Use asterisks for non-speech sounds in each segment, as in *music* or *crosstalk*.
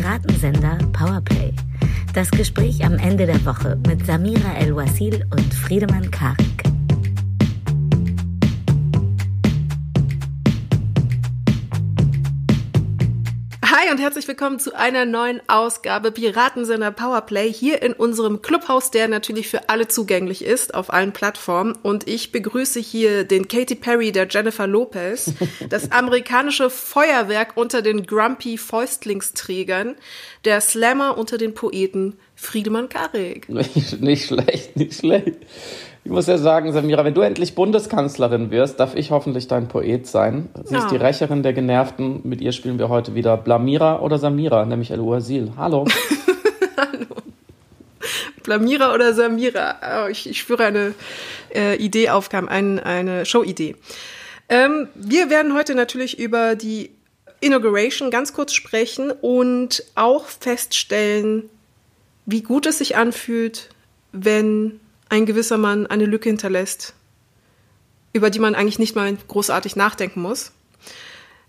Piratensender Powerplay. Das Gespräch am Ende der Woche mit Samira El-Wasil und Friedemann Karik. Hi und herzlich willkommen zu einer neuen Ausgabe Piratensender Powerplay hier in unserem Clubhaus, der natürlich für alle zugänglich ist auf allen Plattformen. Und ich begrüße hier den Katy Perry der Jennifer Lopez, *laughs* das amerikanische Feuerwerk unter den Grumpy Fäustlingsträgern, der Slammer unter den Poeten Friedemann Karik. Nicht, *laughs* nicht schlecht, nicht schlecht. Ich muss ja sagen, Samira, wenn du endlich Bundeskanzlerin wirst, darf ich hoffentlich dein Poet sein. Sie ist Ja. die Rächerin der Genervten. Mit ihr spielen wir heute wieder Blamira oder Samira, nämlich El Uasil. *laughs* Hallo. Blamira oder Samira? Oh, ich, ich spüre eine äh, Idee aufkam, ein, eine Show-Idee. Ähm, wir werden heute natürlich über die Inauguration ganz kurz sprechen und auch feststellen, wie gut es sich anfühlt, wenn ein gewisser Mann eine Lücke hinterlässt, über die man eigentlich nicht mal großartig nachdenken muss.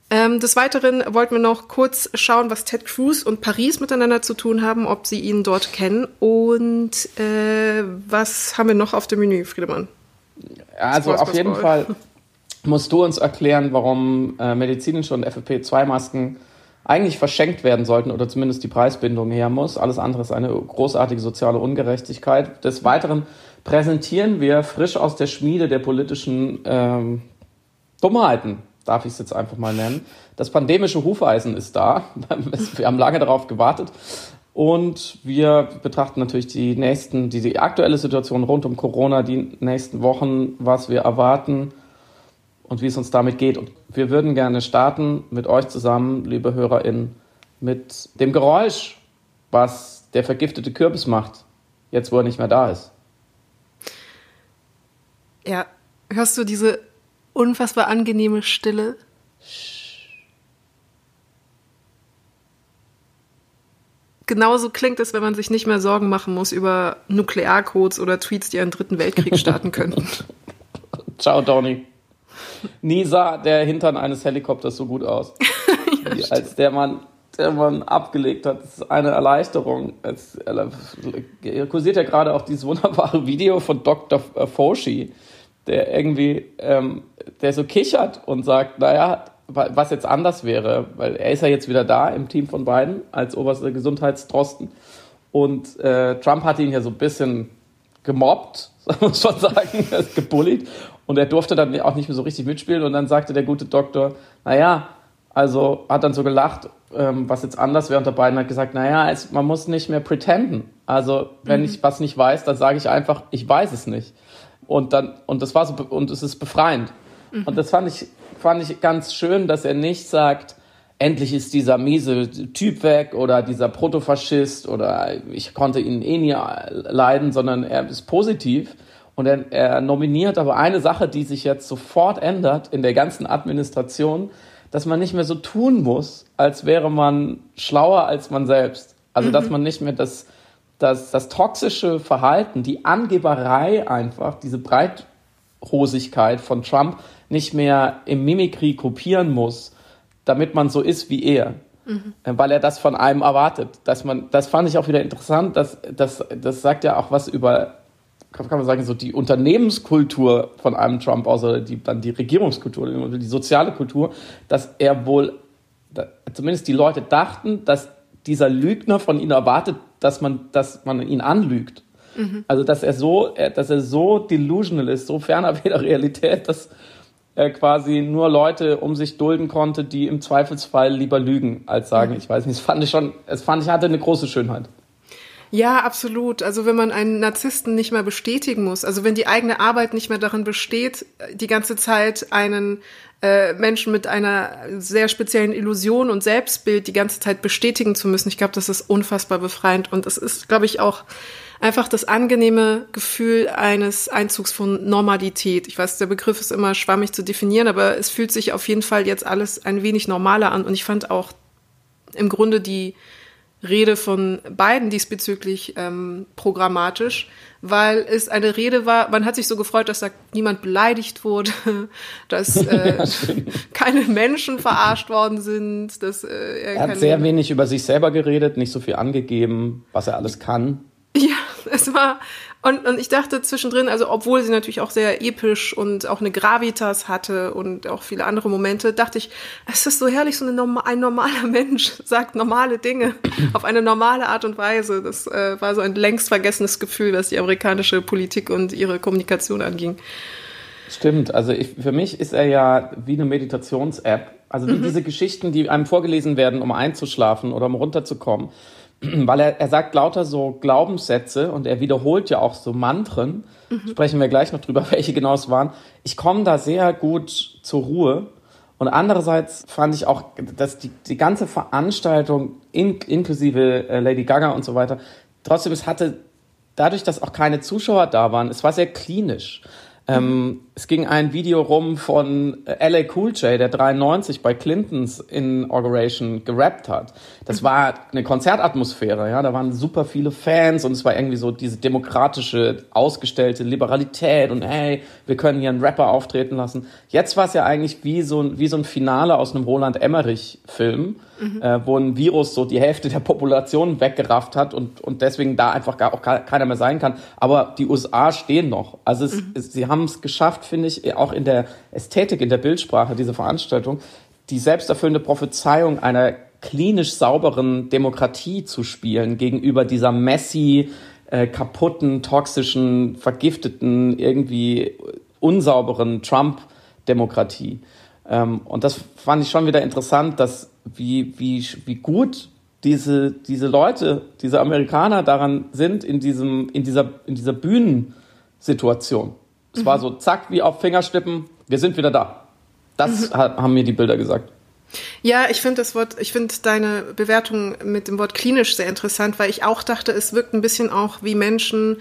Ähm, des Weiteren wollten wir noch kurz schauen, was Ted Cruz und Paris miteinander zu tun haben, ob sie ihn dort kennen und äh, was haben wir noch auf dem Menü, Friedemann? Also auf jeden. Fall musst du uns erklären, warum äh, medizinische und FFP2-Masken eigentlich verschenkt werden sollten oder zumindest die Preisbindung her muss. Alles andere ist eine großartige soziale Ungerechtigkeit. Des Weiteren präsentieren wir frisch aus der Schmiede der politischen ähm, Dummheiten, darf ich es jetzt einfach mal nennen. Das pandemische Hufeisen ist da. *laughs* Wir haben lange darauf gewartet. Und wir betrachten natürlich die nächsten, die, die aktuelle Situation rund um Corona, die nächsten Wochen, was wir erwarten und wie es uns damit geht. Und wir würden gerne starten mit euch zusammen, liebe HörerInnen, mit dem Geräusch, was der vergiftete Kürbis macht, jetzt wo er nicht mehr da ist. Ja, hörst du diese unfassbar angenehme Stille? Genauso klingt es, wenn man sich nicht mehr Sorgen machen muss über Nuklearcodes oder Tweets, die einen dritten Weltkrieg starten *laughs* könnten. Ciao, Donny. Nie sah der Hintern eines Helikopters so gut aus. *laughs* Wie als der Mann, der Mann abgelegt hat. Das ist eine Erleichterung. Es kursiert ja gerade auch dieses wunderbare *laughs* Video von Dr. Foshi, der irgendwie, ähm, der so kichert und sagt, naja, wa- was jetzt anders wäre, weil er ist ja jetzt wieder da im Team von beiden als oberster Gesundheitsdrosten. Und äh, Trump hat ihn ja so ein bisschen gemobbt, *laughs* muss man sagen, *laughs* gebullied. Und er durfte dann auch nicht mehr so richtig mitspielen. Und dann sagte der gute Doktor, naja, also hat dann so gelacht, ähm, was jetzt anders wäre. Und der beiden hat gesagt, naja, es, man muss nicht mehr pretenden. Also wenn ich was nicht weiß, dann sage ich einfach, ich weiß es nicht. Und dann, und das war so, und es ist befreiend. Und das fand ich, fand ich ganz schön, dass er nicht sagt, endlich ist dieser miese Typ weg oder dieser Protofaschist oder ich konnte ihn eh nie leiden, sondern er ist positiv und er, er nominiert aber eine Sache, die sich jetzt sofort ändert in der ganzen Administration, dass man nicht mehr so tun muss, als wäre man schlauer als man selbst. Also dass man nicht mehr das, das, das toxische Verhalten, die Angeberei einfach, diese Breithosigkeit von Trump nicht mehr im Mimikry kopieren muss, damit man so ist wie er. Äh, Weil er das von einem erwartet. Dass man, das fand ich auch wieder interessant. Dass, das, das sagt ja auch was über, kann man sagen, so die Unternehmenskultur von einem Trump aus oder die, dann die Regierungskultur, die soziale Kultur, dass er wohl, zumindest die Leute dachten, dass dieser Lügner von ihnen erwartet, dass man, dass man ihn anlügt. Also dass er so, er- dass er so delusional ist, so fernab der *laughs* Realität, dass er quasi nur Leute um sich dulden konnte, die im Zweifelsfall lieber lügen, als sagen, ich weiß nicht. Das fand ich schon, es fand ich hatte eine große Schönheit. Ja, absolut. Also wenn man einen Narzissten nicht mehr bestätigen muss, also wenn die eigene Arbeit nicht mehr darin besteht, die ganze Zeit einen äh, Menschen mit einer sehr speziellen Illusion und Selbstbild die ganze Zeit bestätigen zu müssen, ich glaube, das ist unfassbar befreiend und es ist, glaube ich, auch einfach das angenehme Gefühl eines Einzugs von Normalität. Ich weiß, der Begriff ist immer schwammig zu definieren, aber es fühlt sich auf jeden Fall jetzt alles ein wenig normaler an und ich fand auch im Grunde die Rede von beiden diesbezüglich ähm, programmatisch, weil es eine Rede war, man hat sich so gefreut, dass da niemand beleidigt wurde, *laughs* dass äh, *laughs* ja, keine Menschen verarscht worden sind. Dass, äh, er, er hat sehr wenig über sich selber geredet, nicht so viel angegeben, was er alles kann. Ja, es war, und, und ich dachte zwischendrin, also obwohl sie natürlich auch sehr episch und auch eine Gravitas hatte und auch viele andere Momente, dachte ich, es ist so herrlich, so eine, ein normaler Mensch *laughs* sagt normale Dinge *clears throat* auf eine normale Art und Weise. Das äh, war so ein längst vergessenes Gefühl, was die amerikanische Politik und ihre Kommunikation anging. Stimmt, also ich, für mich ist er ja wie eine Meditations-App. Also wie mhm. diese Geschichten, die einem vorgelesen werden, um einzuschlafen oder um runterzukommen *clears throat* weil er, er sagt lauter so Glaubenssätze und er wiederholt ja auch so Mantren. Mhm. Sprechen wir gleich noch drüber, *laughs* welche genau es waren. Ich komme da sehr gut zur Ruhe. Und andererseits fand ich auch, dass die, die ganze Veranstaltung in, inklusive äh, Lady Gaga und so weiter, trotzdem, es hatte dadurch, dass auch keine Zuschauer da waren, es war sehr klinisch. Ähm, es ging ein Video rum von LA Cool J, der 93 bei Clintons Inauguration gerappt hat. Das war eine Konzertatmosphäre, ja, da waren super viele Fans und es war irgendwie so diese demokratische, ausgestellte Liberalität und hey, wir können hier einen Rapper auftreten lassen. Jetzt war es ja eigentlich wie so, wie so ein Finale aus einem Roland Emmerich-Film mhm. äh, wo ein Virus so die Hälfte der Population weggerafft hat und, und deswegen da einfach gar auch keiner mehr sein kann. Aber die USA stehen noch. Also es, mhm. es, sie haben es geschafft, finde ich, auch in der Ästhetik, in der Bildsprache dieser Veranstaltung, die selbsterfüllende Prophezeiung einer klinisch sauberen Demokratie zu spielen gegenüber dieser messy, äh, kaputten, toxischen, vergifteten, irgendwie unsauberen Trump-Demokratie. Ähm, und das fand ich schon wieder interessant, dass wie, wie, wie gut diese, diese Leute, diese Amerikaner daran sind in diesem, in dieser, in dieser Bühnensituation. Es mhm. war so, zack, wie auf Fingerstippen, wir sind wieder da. Das mhm. haben mir die Bilder gesagt. Ja, ich finde das Wort, ich finde deine Bewertung mit dem Wort klinisch sehr interessant, weil ich auch dachte, es wirkt ein bisschen auch wie Menschen,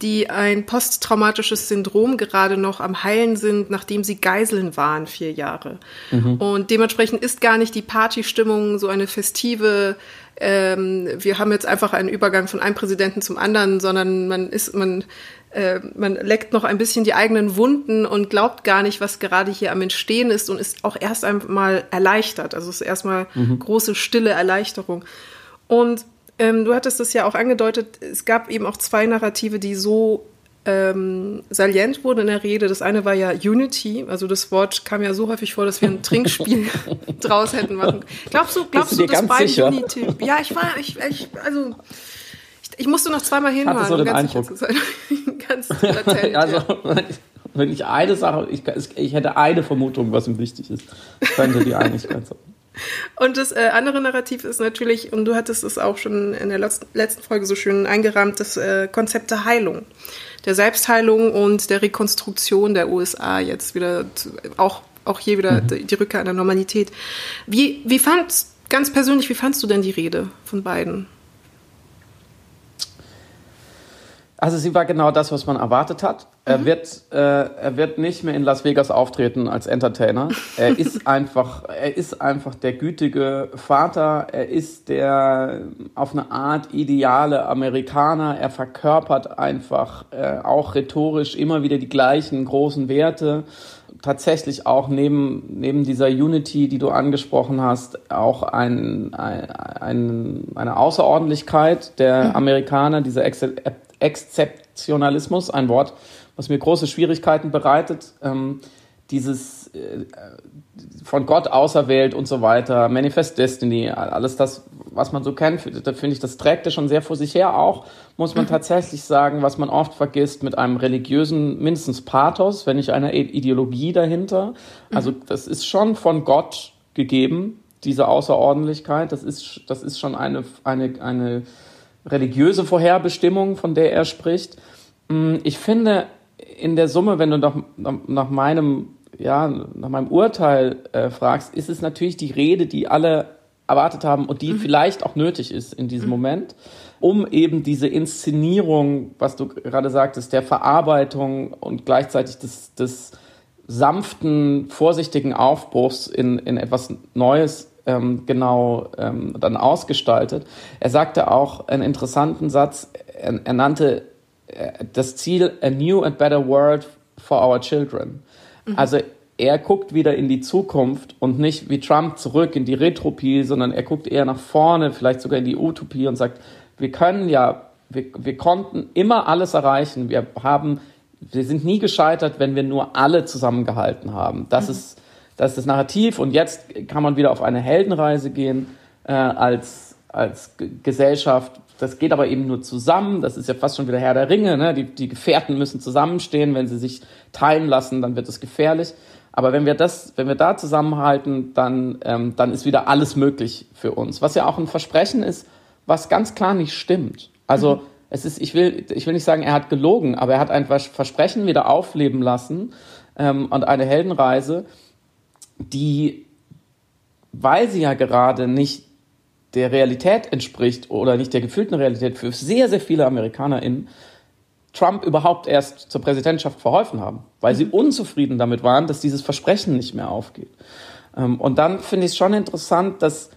die ein posttraumatisches Syndrom gerade noch am Heilen sind, nachdem sie Geiseln waren, vier Jahre. Mhm. Und dementsprechend ist gar nicht die Partystimmung so eine festive, ähm, wir haben jetzt einfach einen Übergang von einem Präsidenten zum anderen, sondern man ist, man, äh, man leckt noch ein bisschen die eigenen Wunden und glaubt gar nicht, was gerade hier am Entstehen ist und ist auch erst einmal erleichtert. Also es ist erstmal mhm. große, stille Erleichterung. Und ähm, du hattest es ja auch angedeutet, es gab eben auch zwei Narrative, die so ähm, salient wurden in der Rede. Das eine war ja Unity, also das Wort kam ja so häufig vor, dass wir ein Trinkspiel *laughs* draus hätten machen. Glaubst du, glaubst du, dass beide sicher? Unity? Ja, ich war, ich, ich also ich, ich musste noch zweimal hinhören, so um ganz Eindruck. Zu sein. ganz also, wenn ich eine Sache, ich, ich hätte eine Vermutung, was ihm wichtig ist, könnte die Einigkeit sein. Und das äh, andere Narrativ ist natürlich, und du hattest es auch schon in der letzten Folge so schön eingerahmt, das äh, Konzept der Heilung. Der Selbstheilung und der Rekonstruktion der USA jetzt wieder, auch, auch hier wieder mhm. die, die Rückkehr an der Normalität. Wie, wie fandst, ganz persönlich, wie fandst du denn die Rede von beiden? Also sie war genau das, was man erwartet hat. Er mhm. wird, äh, er wird nicht mehr in Las Vegas auftreten als Entertainer. Er *laughs* ist einfach, er ist einfach der gütige Vater. Er ist der auf eine Art ideale Amerikaner. Er verkörpert einfach äh, auch rhetorisch immer wieder die gleichen großen Werte. Tatsächlich auch neben, neben dieser Unity, die du angesprochen hast, auch ein, ein, ein eine Außerordentlichkeit der mhm. Amerikaner, dieser Exzeptionalismus, ein Wort, was mir große Schwierigkeiten bereitet. Ähm, dieses äh, von Gott auserwählt und so weiter, Manifest Destiny, alles das, was man so kennt, da finde ich, das trägt er schon sehr vor sich her. Auch muss man tatsächlich sagen, was man oft vergisst, mit einem religiösen, mindestens Pathos, wenn nicht einer Ideologie dahinter. Also mhm. das ist schon von Gott gegeben, diese Außerordentlichkeit. Das ist, das ist schon eine, eine, eine religiöse Vorherbestimmung, von der er spricht. Mm, ich finde, in der Summe, wenn du nach, nach meinem, ja, nach meinem Urteil äh, fragst, ist es natürlich die Rede, die alle erwartet haben und die mhm. vielleicht auch nötig ist in diesem mhm. Moment, um eben diese Inszenierung, was du gerade sagtest, der Verarbeitung und gleichzeitig des, des sanften, vorsichtigen Aufbruchs in, in etwas Neues ähm, genau ähm, dann ausgestaltet. Er sagte auch einen interessanten Satz, er, er nannte äh, das Ziel A New and Better World for Our Children. Mhm. Also er guckt wieder in die Zukunft und nicht wie Trump zurück in die Retropie, sondern er guckt eher nach vorne, vielleicht sogar in die Utopie und sagt, wir können ja, wir, wir konnten immer alles erreichen. Wir haben, wir sind nie gescheitert, wenn wir nur alle zusammengehalten haben. Das mhm. ist das ist das Narrativ und jetzt kann man wieder auf eine Heldenreise gehen äh, als, als Gesellschaft. Das geht aber eben nur zusammen. Das ist ja fast schon wieder Herr der Ringe. Ne? Die, die Gefährten müssen zusammenstehen. Wenn sie sich teilen lassen, dann wird es gefährlich. Aber wenn wir das, wenn wir da zusammenhalten, dann, ähm, dann ist wieder alles möglich für uns. Was ja auch ein Versprechen ist, was ganz klar nicht stimmt. Also mhm. es ist, ich will, ich will nicht sagen, er hat gelogen, aber er hat ein Versprechen wieder aufleben lassen ähm, und eine Heldenreise, die, weil sie ja gerade nicht der Realität entspricht oder nicht der gefühlten Realität für sehr, sehr viele AmerikanerInnen, Trump überhaupt erst zur Präsidentschaft verholfen haben, weil sie mhm. unzufrieden damit waren, dass dieses Versprechen nicht mehr aufgeht. Ähm, und dann finde ich es schon interessant, dass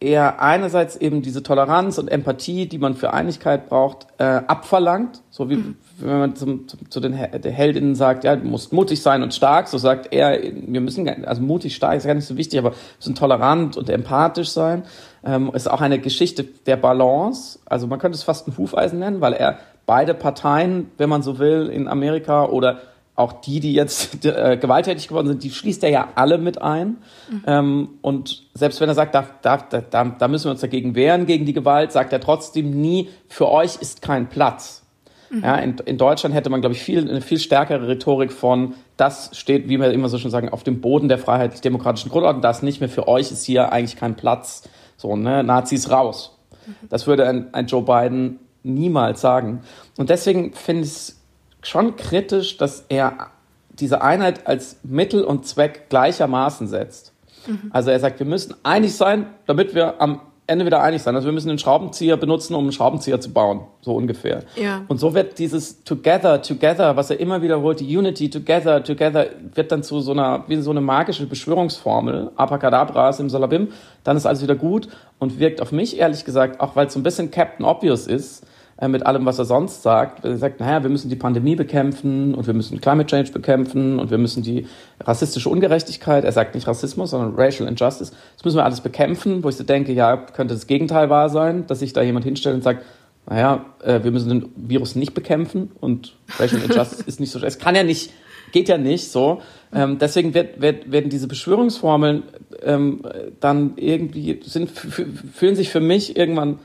er einerseits eben diese Toleranz und Empathie, die man für Einigkeit braucht, äh, abverlangt. So wie mhm. wenn man zum, zum, zu den Heldinnen sagt, ja, du musst mutig sein und stark, so sagt er, wir müssen, also mutig, stark ist gar nicht so wichtig, aber wir müssen tolerant und empathisch sein. Ähm, ist auch eine Geschichte der Balance. Also man könnte es fast ein Hufeisen nennen, weil er beide Parteien, wenn man so will, in Amerika oder auch die, die jetzt *laughs* äh, gewalttätig geworden sind, die schließt er ja alle mit ein. Mhm. Ähm, und selbst wenn er sagt, da, da, da, da müssen wir uns dagegen wehren, gegen die Gewalt, sagt er trotzdem nie, für euch ist kein Platz. Mhm. Ja, in, in Deutschland hätte man, glaube ich, viel, eine viel stärkere Rhetorik von, das steht, wie wir immer so schon sagen, auf dem Boden der freiheitlich-demokratischen Grundordnung, das nicht mehr für euch ist hier eigentlich kein Platz. So, ne, Nazis raus. Mhm. Das würde ein, ein Joe Biden niemals sagen. Und deswegen finde ich es schon kritisch, dass er diese Einheit als Mittel und Zweck gleichermaßen setzt. Mhm. Also er sagt, wir müssen einig sein, damit wir am Ende wieder einig sein. Also wir müssen einen Schraubenzieher benutzen, um einen Schraubenzieher zu bauen, so ungefähr. Ja. Und so wird dieses Together, Together, was er immer wiederholt, die Unity, Together, Together, wird dann zu so einer, wie so eine magische Beschwörungsformel, Abracadabra, Simsalabim, dann ist alles wieder gut und wirkt auf mich, ehrlich gesagt, auch weil es so ein bisschen Captain Obvious ist, mit allem, was er sonst sagt. Er sagt, naja, wir müssen die Pandemie bekämpfen und wir müssen Climate Change bekämpfen und wir müssen die rassistische Ungerechtigkeit, er sagt nicht Rassismus, sondern Racial Injustice, das müssen wir alles bekämpfen, wo ich so denke, ja, könnte das Gegenteil wahr sein, dass sich da jemand hinstellt und sagt, naja, äh, wir müssen den Virus nicht bekämpfen und Racial Injustice ist nicht so, es kann ja nicht, geht ja nicht so. Ähm, deswegen wird, wird, werden diese Beschwörungsformeln ähm, dann irgendwie, sind, fühlen sich für mich irgendwann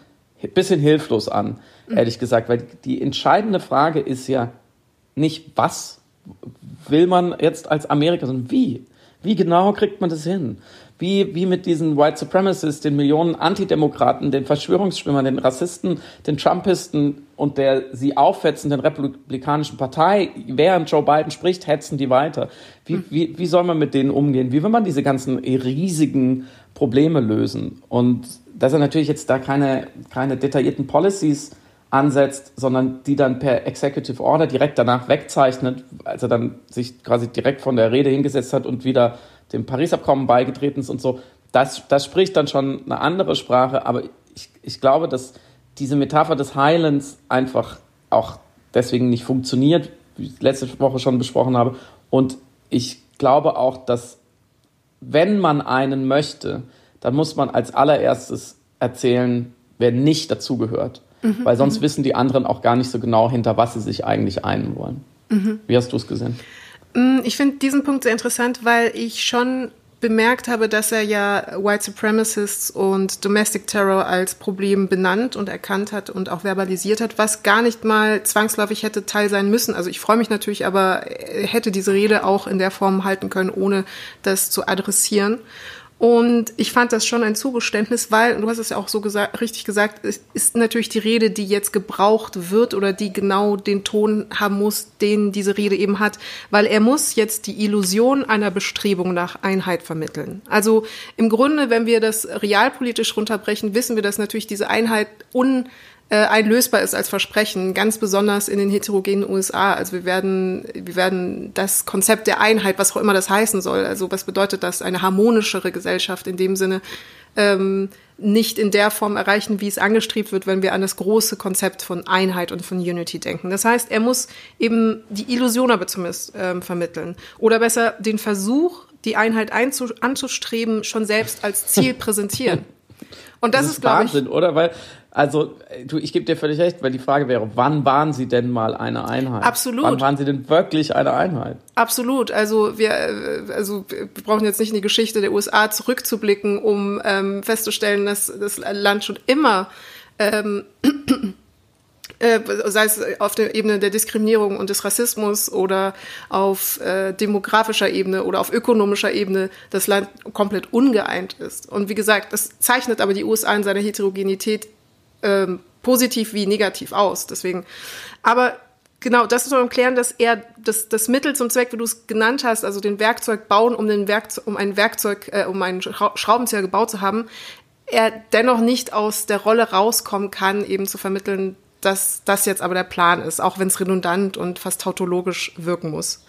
bisschen hilflos an ehrlich gesagt, weil die entscheidende Frage ist ja nicht, was will man jetzt als Amerika, sondern wie. Wie genau kriegt man das hin? Wie, wie mit diesen White Supremacists, den Millionen Antidemokraten, den Verschwörungsschwimmern, den Rassisten, den Trumpisten und der sie aufhetzenden Republikanischen Partei, während Joe Biden spricht, hetzen die weiter. Wie, wie, wie soll man mit denen umgehen? Wie will man diese ganzen riesigen Probleme lösen? Und dass er natürlich jetzt da keine, keine detaillierten Policies ansetzt, sondern die dann per Executive Order direkt danach wegzeichnet, als er dann sich quasi direkt von der Rede hingesetzt hat und wieder dem Paris-Abkommen beigetreten ist und so. Das, das spricht dann schon eine andere Sprache, aber ich, ich glaube, dass diese Metapher des Heilens einfach auch deswegen nicht funktioniert, wie ich letzte Woche schon besprochen habe. Und ich glaube auch, dass wenn man einen möchte, dann muss man als allererstes erzählen, wer nicht dazugehört. Mhm, weil sonst mhm. wissen die anderen auch gar nicht so genau, hinter was sie sich eigentlich einen wollen. Mhm. Wie hast du es gesehen? Mm, ich finde diesen Punkt sehr interessant, weil ich schon bemerkt habe, dass er ja White Supremacists und Domestic Terror als Problem benannt und erkannt hat und auch verbalisiert hat, was gar nicht mal zwangsläufig hätte Teil sein müssen. Also ich freue mich natürlich, aber er hätte diese Rede auch in der Form halten können, ohne das zu adressieren. Und ich fand das schon ein Zugeständnis, weil, du hast es ja auch so gesagt, richtig gesagt, es ist natürlich die Rede, die jetzt gebraucht wird oder die genau den Ton haben muss, den diese Rede eben hat, weil er muss jetzt die Illusion einer Bestrebung nach Einheit vermitteln. Also im Grunde, wenn wir das realpolitisch runterbrechen, wissen wir, dass natürlich diese Einheit un einlösbar ist als Versprechen, ganz besonders in den heterogenen USA. Also wir werden, wir werden das Konzept der Einheit, was auch immer das heißen soll, also was bedeutet das, eine harmonischere Gesellschaft in dem Sinne, ähm, nicht in der Form erreichen, wie es angestrebt wird, wenn wir an das große Konzept von Einheit und von Unity denken. Das heißt, er muss eben die Illusion aber zumindest ähm, vermitteln. Oder besser den Versuch, die Einheit anzustreben, schon selbst als Ziel *laughs* präsentieren. Und das, das ist, ist Wahnsinn, ich, oder? Weil also, du, ich gebe dir völlig recht, weil die Frage wäre, wann waren Sie denn mal eine Einheit? Absolut. Wann waren Sie denn wirklich eine Einheit? Absolut. Also wir, äh, also wir brauchen jetzt nicht in die Geschichte der USA zurückzublicken, um ähm, festzustellen, dass das Land schon immer ähm, *clears throat* äh, sei es auf der Ebene der Diskriminierung und des Rassismus oder auf äh, demografischer Ebene oder auf ökonomischer Ebene das Land komplett ungeeint ist. Und wie gesagt, das zeichnet aber die USA in seiner Heterogenität ähm, positiv wie negativ aus. Deswegen, aber genau, das ist noch im Klären, dass er das, das Mittel zum Zweck, wie du es genannt hast, also den Werkzeug bauen, um, den Werkzeug, um ein Werkzeug, äh, um einen Schraubenzieher gebaut zu haben, er dennoch nicht aus der Rolle rauskommen kann, eben zu vermitteln, dass das jetzt aber der Plan ist, auch wenn es redundant und fast tautologisch wirken muss.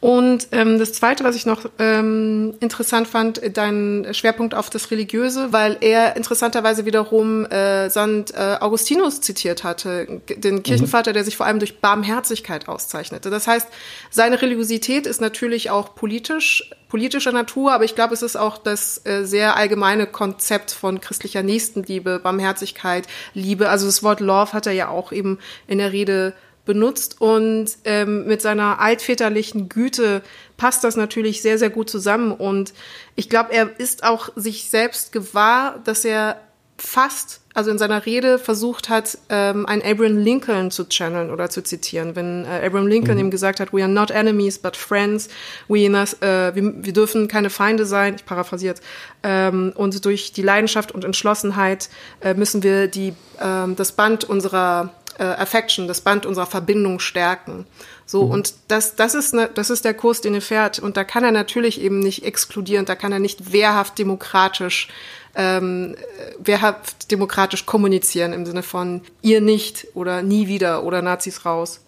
Und ähm, das Zweite, was ich noch ähm, interessant fand, dein Schwerpunkt auf das Religiöse, weil er interessanterweise wiederum äh, St. Äh, Augustinus zitiert hatte, den Kirchenvater, der sich vor allem durch Barmherzigkeit auszeichnete. Das heißt, seine Religiosität ist natürlich auch politisch politischer Natur, aber ich glaube, es ist auch das äh, sehr allgemeine Konzept von christlicher Nächstenliebe, Barmherzigkeit, Liebe. Also das Wort Love hat er ja auch eben in der Rede benutzt und ähm, mit seiner altväterlichen Güte passt das natürlich sehr, sehr gut zusammen und ich glaube, er ist auch sich selbst gewahr, dass er fast, also in seiner Rede versucht hat, ähm, einen Abraham Lincoln zu channeln oder zu zitieren. Wenn äh, Abraham Lincoln mhm. ihm gesagt hat, we are not enemies, but friends, we, äh, wir, wir dürfen keine Feinde sein, ich paraphrasiere ähm, und durch die Leidenschaft und Entschlossenheit äh, müssen wir die, ähm, das Band unserer äh, Affection, das Band unserer Verbindung stärken. So, mhm. und das, das ist, ne, das ist der Kurs, den er fährt. Und da kann er natürlich eben nicht exkludieren, da kann er nicht wehrhaft demokratisch ähm, wehrhaft demokratisch kommunizieren im Sinne von ihr nicht oder nie wieder oder Nazis raus.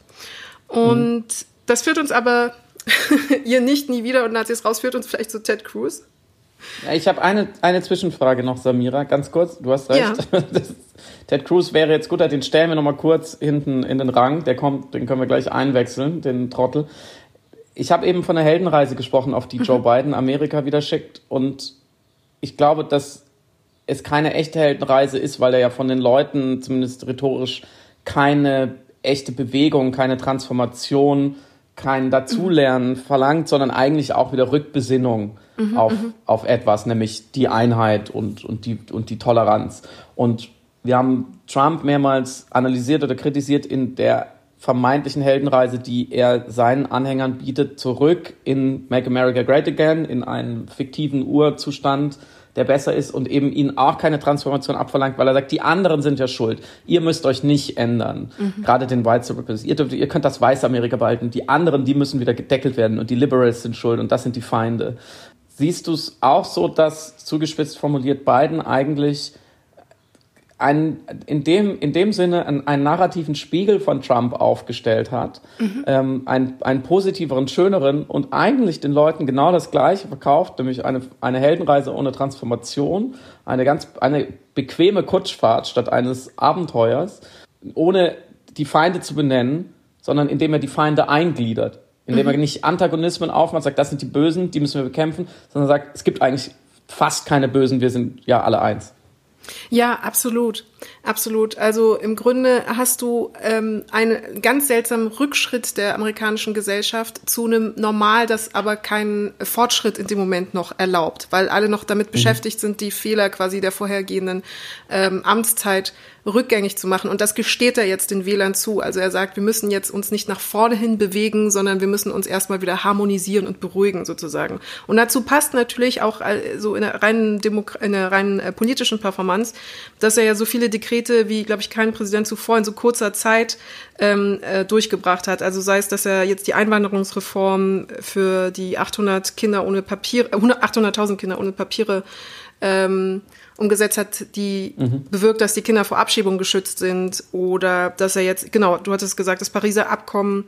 Und mhm. das führt uns aber, *laughs* ihr nicht, nie wieder und Nazis raus, führt uns vielleicht zu Ted Cruz. Ich habe eine, eine Zwischenfrage noch, Samira, ganz kurz. Du hast recht. Ja. *laughs* Das, Ted Cruz wäre jetzt gut, den stellen wir nochmal kurz hinten in den Rang. Der kommt, den können wir gleich einwechseln, den Trottel. Ich habe eben von der Heldenreise gesprochen, auf die Joe mhm. Biden Amerika wieder schickt. Und ich glaube, dass es keine echte Heldenreise ist, weil er ja von den Leuten, zumindest rhetorisch, keine echte Bewegung, keine Transformation, kein Dazulernen mhm. verlangt, sondern eigentlich auch wieder Rückbesinnung mhm, auf, mhm. auf etwas, nämlich die Einheit und, und, die, und die Toleranz. Und wir haben Trump mehrmals analysiert oder kritisiert in der vermeintlichen Heldenreise, die er seinen Anhängern bietet, zurück in Make America Great Again, in einen fiktiven Urzustand, der besser ist und eben ihnen auch keine Transformation abverlangt, weil er sagt, die anderen sind ja schuld. Ihr müsst euch nicht ändern. Mhm. Gerade den White Supremacists. Ihr, dürft, ihr könnt das weiße Amerika behalten. Die anderen, die müssen wieder gedeckelt werden und die Liberals sind schuld und das sind die Feinde. Siehst du es auch so, dass zugespitzt formuliert Biden eigentlich ein, in, dem, in dem Sinne einen, einen narrativen Spiegel von Trump aufgestellt hat, mhm. ähm, einen, einen positiveren, schöneren und eigentlich den Leuten genau das Gleiche verkauft, nämlich eine, eine Heldenreise ohne Transformation, eine ganz eine bequeme Kutschfahrt statt eines Abenteuers, ohne die Feinde zu benennen, sondern indem er die Feinde eingliedert, indem mhm. er nicht Antagonismen aufmacht, sagt, das sind die Bösen, die müssen wir bekämpfen, sondern sagt, es gibt eigentlich fast keine Bösen, wir sind ja alle eins. Ja, absolut. Absolut. Also im Grunde hast du ähm, einen ganz seltsamen Rückschritt der amerikanischen Gesellschaft zu einem Normal, das aber keinen Fortschritt in dem Moment noch erlaubt, weil alle noch damit mhm. beschäftigt sind, die Fehler quasi der vorhergehenden ähm, Amtszeit rückgängig zu machen. Und das gesteht er jetzt den Wählern zu. Also er sagt, wir müssen jetzt uns nicht nach vorne hin bewegen, sondern wir müssen uns erstmal wieder harmonisieren und beruhigen sozusagen. Und dazu passt natürlich auch äh, so in der reinen, Demok in der reinen äh, politischen Performance, dass er ja so viele Dekrete wie, glaube ich, kein Präsident zuvor in so kurzer Zeit ähm, äh, durchgebracht hat. Also sei es, dass er jetzt die Einwanderungsreform für die 800 Kinder ohne Papier, 800.000 Kinder ohne Papiere ähm, umgesetzt hat, die mhm. bewirkt, dass die Kinder vor Abschiebung geschützt sind oder dass er jetzt, genau, du hattest gesagt, das Pariser Abkommen,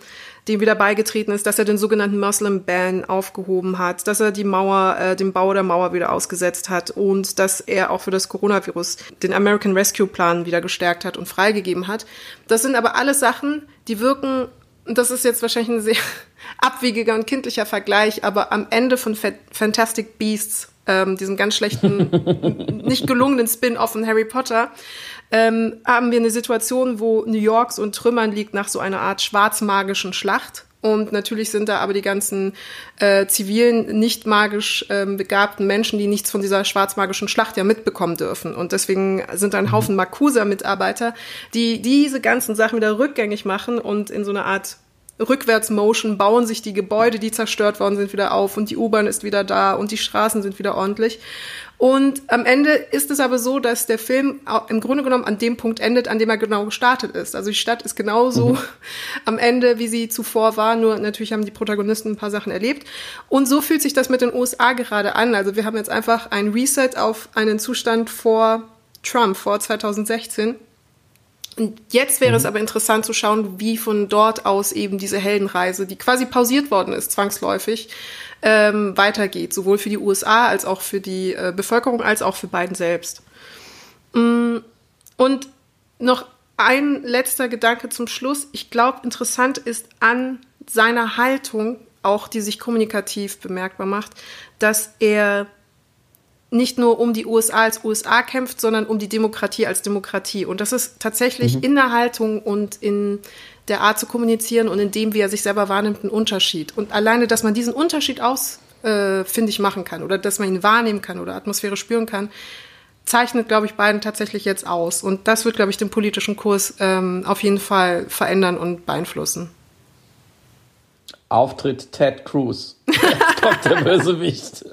dem wieder beigetreten ist, dass er den sogenannten Muslim Ban aufgehoben hat, dass er die Mauer, äh, den Bau der Mauer wieder ausgesetzt hat und dass er auch für das Coronavirus den American Rescue Plan wieder gestärkt hat und freigegeben hat. Das sind aber alles Sachen, die wirken, und das ist jetzt wahrscheinlich ein sehr *laughs* abwegiger und kindlicher Vergleich, aber am Ende von Fantastic Beasts ähm, diesem ganz schlechten, *laughs* nicht gelungenen Spin-off von Harry Potter, ähm, haben wir eine Situation, wo New York so in Trümmern liegt nach so einer Art schwarzmagischen Schlacht. Und natürlich sind da aber die ganzen äh, zivilen, nicht magisch ähm, begabten Menschen, die nichts von dieser schwarzmagischen Schlacht ja mitbekommen dürfen. Und deswegen sind da ein Haufen Makusa-Mitarbeiter, die diese ganzen Sachen wieder rückgängig machen und in so eine Art Rückwärtsmotion bauen sich die Gebäude, die zerstört worden sind, wieder auf und die U-Bahn ist wieder da und die Straßen sind wieder ordentlich. Und am Ende ist es aber so, dass der Film im Grunde genommen an dem Punkt endet, an dem er genau gestartet ist. Also die Stadt ist genauso mhm. *laughs* am Ende, wie sie zuvor war, nur natürlich haben die Protagonisten ein paar Sachen erlebt. Und so fühlt sich das mit den USA gerade an. Also wir haben jetzt einfach ein Reset auf einen Zustand vor Trump, vor 2016. Und jetzt wäre mhm. es aber interessant zu schauen, wie von dort aus eben diese Heldenreise, die quasi pausiert worden ist, zwangsläufig, ähm, weitergeht, sowohl für die USA als auch für die äh, Bevölkerung als auch für Biden selbst. Mm, und noch ein letzter Gedanke zum Schluss. Ich glaube, interessant ist an seiner Haltung, auch die sich kommunikativ bemerkbar macht, dass er nicht nur um die USA als USA kämpft, sondern um die Demokratie als Demokratie. Und das ist tatsächlich mhm. in der Haltung und in der Art zu kommunizieren und in dem, wie er sich selber wahrnimmt, ein Unterschied. Und alleine, dass man diesen Unterschied ausfindig äh, machen kann oder dass man ihn wahrnehmen kann oder Atmosphäre spüren kann, zeichnet, glaube ich, beiden tatsächlich jetzt aus. Und das wird, glaube ich, den politischen Kurs ähm, auf jeden Fall verändern und beeinflussen. Auftritt Ted Cruz. Jetzt kommt der Bösewicht.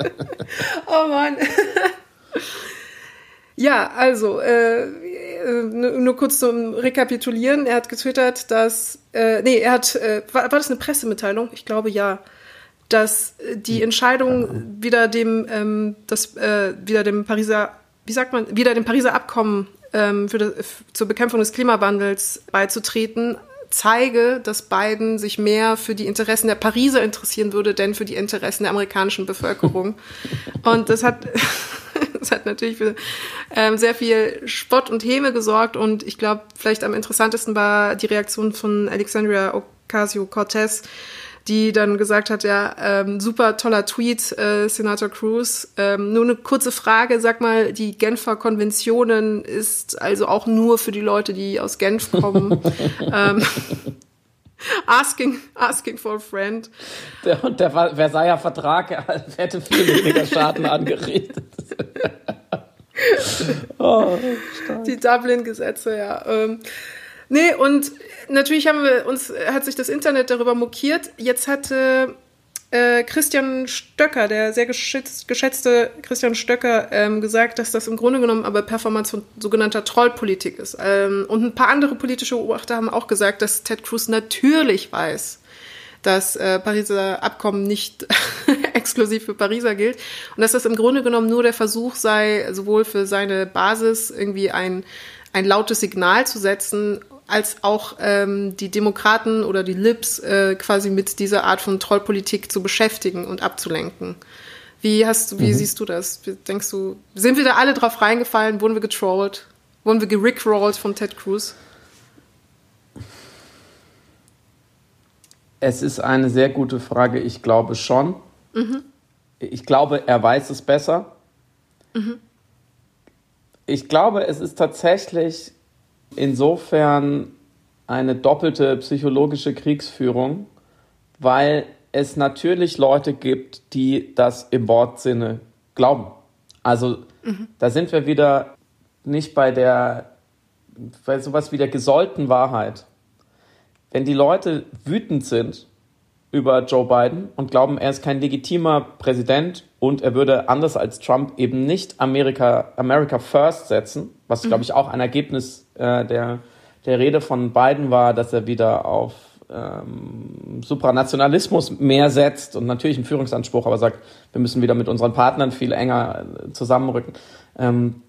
oh Mann. ja, also, äh, äh, nur kurz zum Rekapitulieren. Er hat getwittert, dass, äh, nee, er hat, äh, war, war das eine Pressemitteilung? Ich glaube ja, dass äh, die Entscheidung wieder dem, ähm, das, äh, wieder dem Pariser, wie sagt man, wieder dem Pariser Abkommen ähm, für das, zur Bekämpfung des Klimawandels beizutreten, zeige, dass Biden sich mehr für die Interessen der Pariser interessieren würde, denn für die Interessen der amerikanischen Bevölkerung. *laughs* Und das hat, *laughs* das hat natürlich für ähm, sehr viel Spott und Häme gesorgt. Und ich glaube, vielleicht am interessantesten war die Reaktion von Alexandria Ocasio-Cortez, die dann gesagt hat, ja, ähm, super toller Tweet, äh, Senator Cruz. Ähm, nur eine kurze Frage, sag mal, die Genfer Konventionen ist also auch nur für die Leute, die aus Genf kommen. *laughs* ähm, asking, asking for a friend. Der, und der Versailler Vertrag hätte viel weniger Schaden *laughs* angerichtet. *laughs* oh, die Dublin-Gesetze, ja. Ähm, Nee, und natürlich haben wir uns, hat sich das Internet darüber mokiert. Jetzt hatte äh, Christian Stöcker, der sehr geschätzt, geschätzte Christian Stöcker, ähm, gesagt, dass das im Grunde genommen aber Performance von sogenannter Trollpolitik ist. Ähm, und ein paar andere politische Beobachter haben auch gesagt, dass Ted Cruz natürlich weiß, dass äh, Pariser Abkommen nicht *laughs* exklusiv für Pariser gilt und dass das im Grunde genommen nur der Versuch sei, sowohl für seine Basis irgendwie ein, ein lautes Signal zu setzen, als auch ähm, die Demokraten oder die Libs äh, quasi mit dieser Art von Trollpolitik zu beschäftigen und abzulenken. Wie hast du, wie mhm. siehst du das? Denkst du, sind wir da alle drauf reingefallen? Wurden wir getrollt? Wurden wir gerickrollt von Ted Cruz? Es ist eine sehr gute Frage. Ich glaube schon. Mhm. Ich glaube, er weiß es besser. Mhm. Ich glaube, es ist tatsächlich insofern eine doppelte psychologische Kriegsführung, weil es natürlich Leute gibt, die das im Wortsinne glauben. Also mhm. da sind wir wieder nicht bei der, bei sowas wie der gesollten Wahrheit. Wenn die Leute wütend sind über Joe Biden und glauben, er ist kein legitimer Präsident und er würde anders als Trump eben nicht Amerika, America First setzen, was, mhm. glaube ich, auch ein Ergebnis äh, der, der Rede von Biden war, dass er wieder auf ähm, Supranationalismus mehr setzt und natürlich einen Führungsanspruch, aber sagt, wir müssen wieder mit unseren Partnern viel enger äh, zusammenrücken, ähm,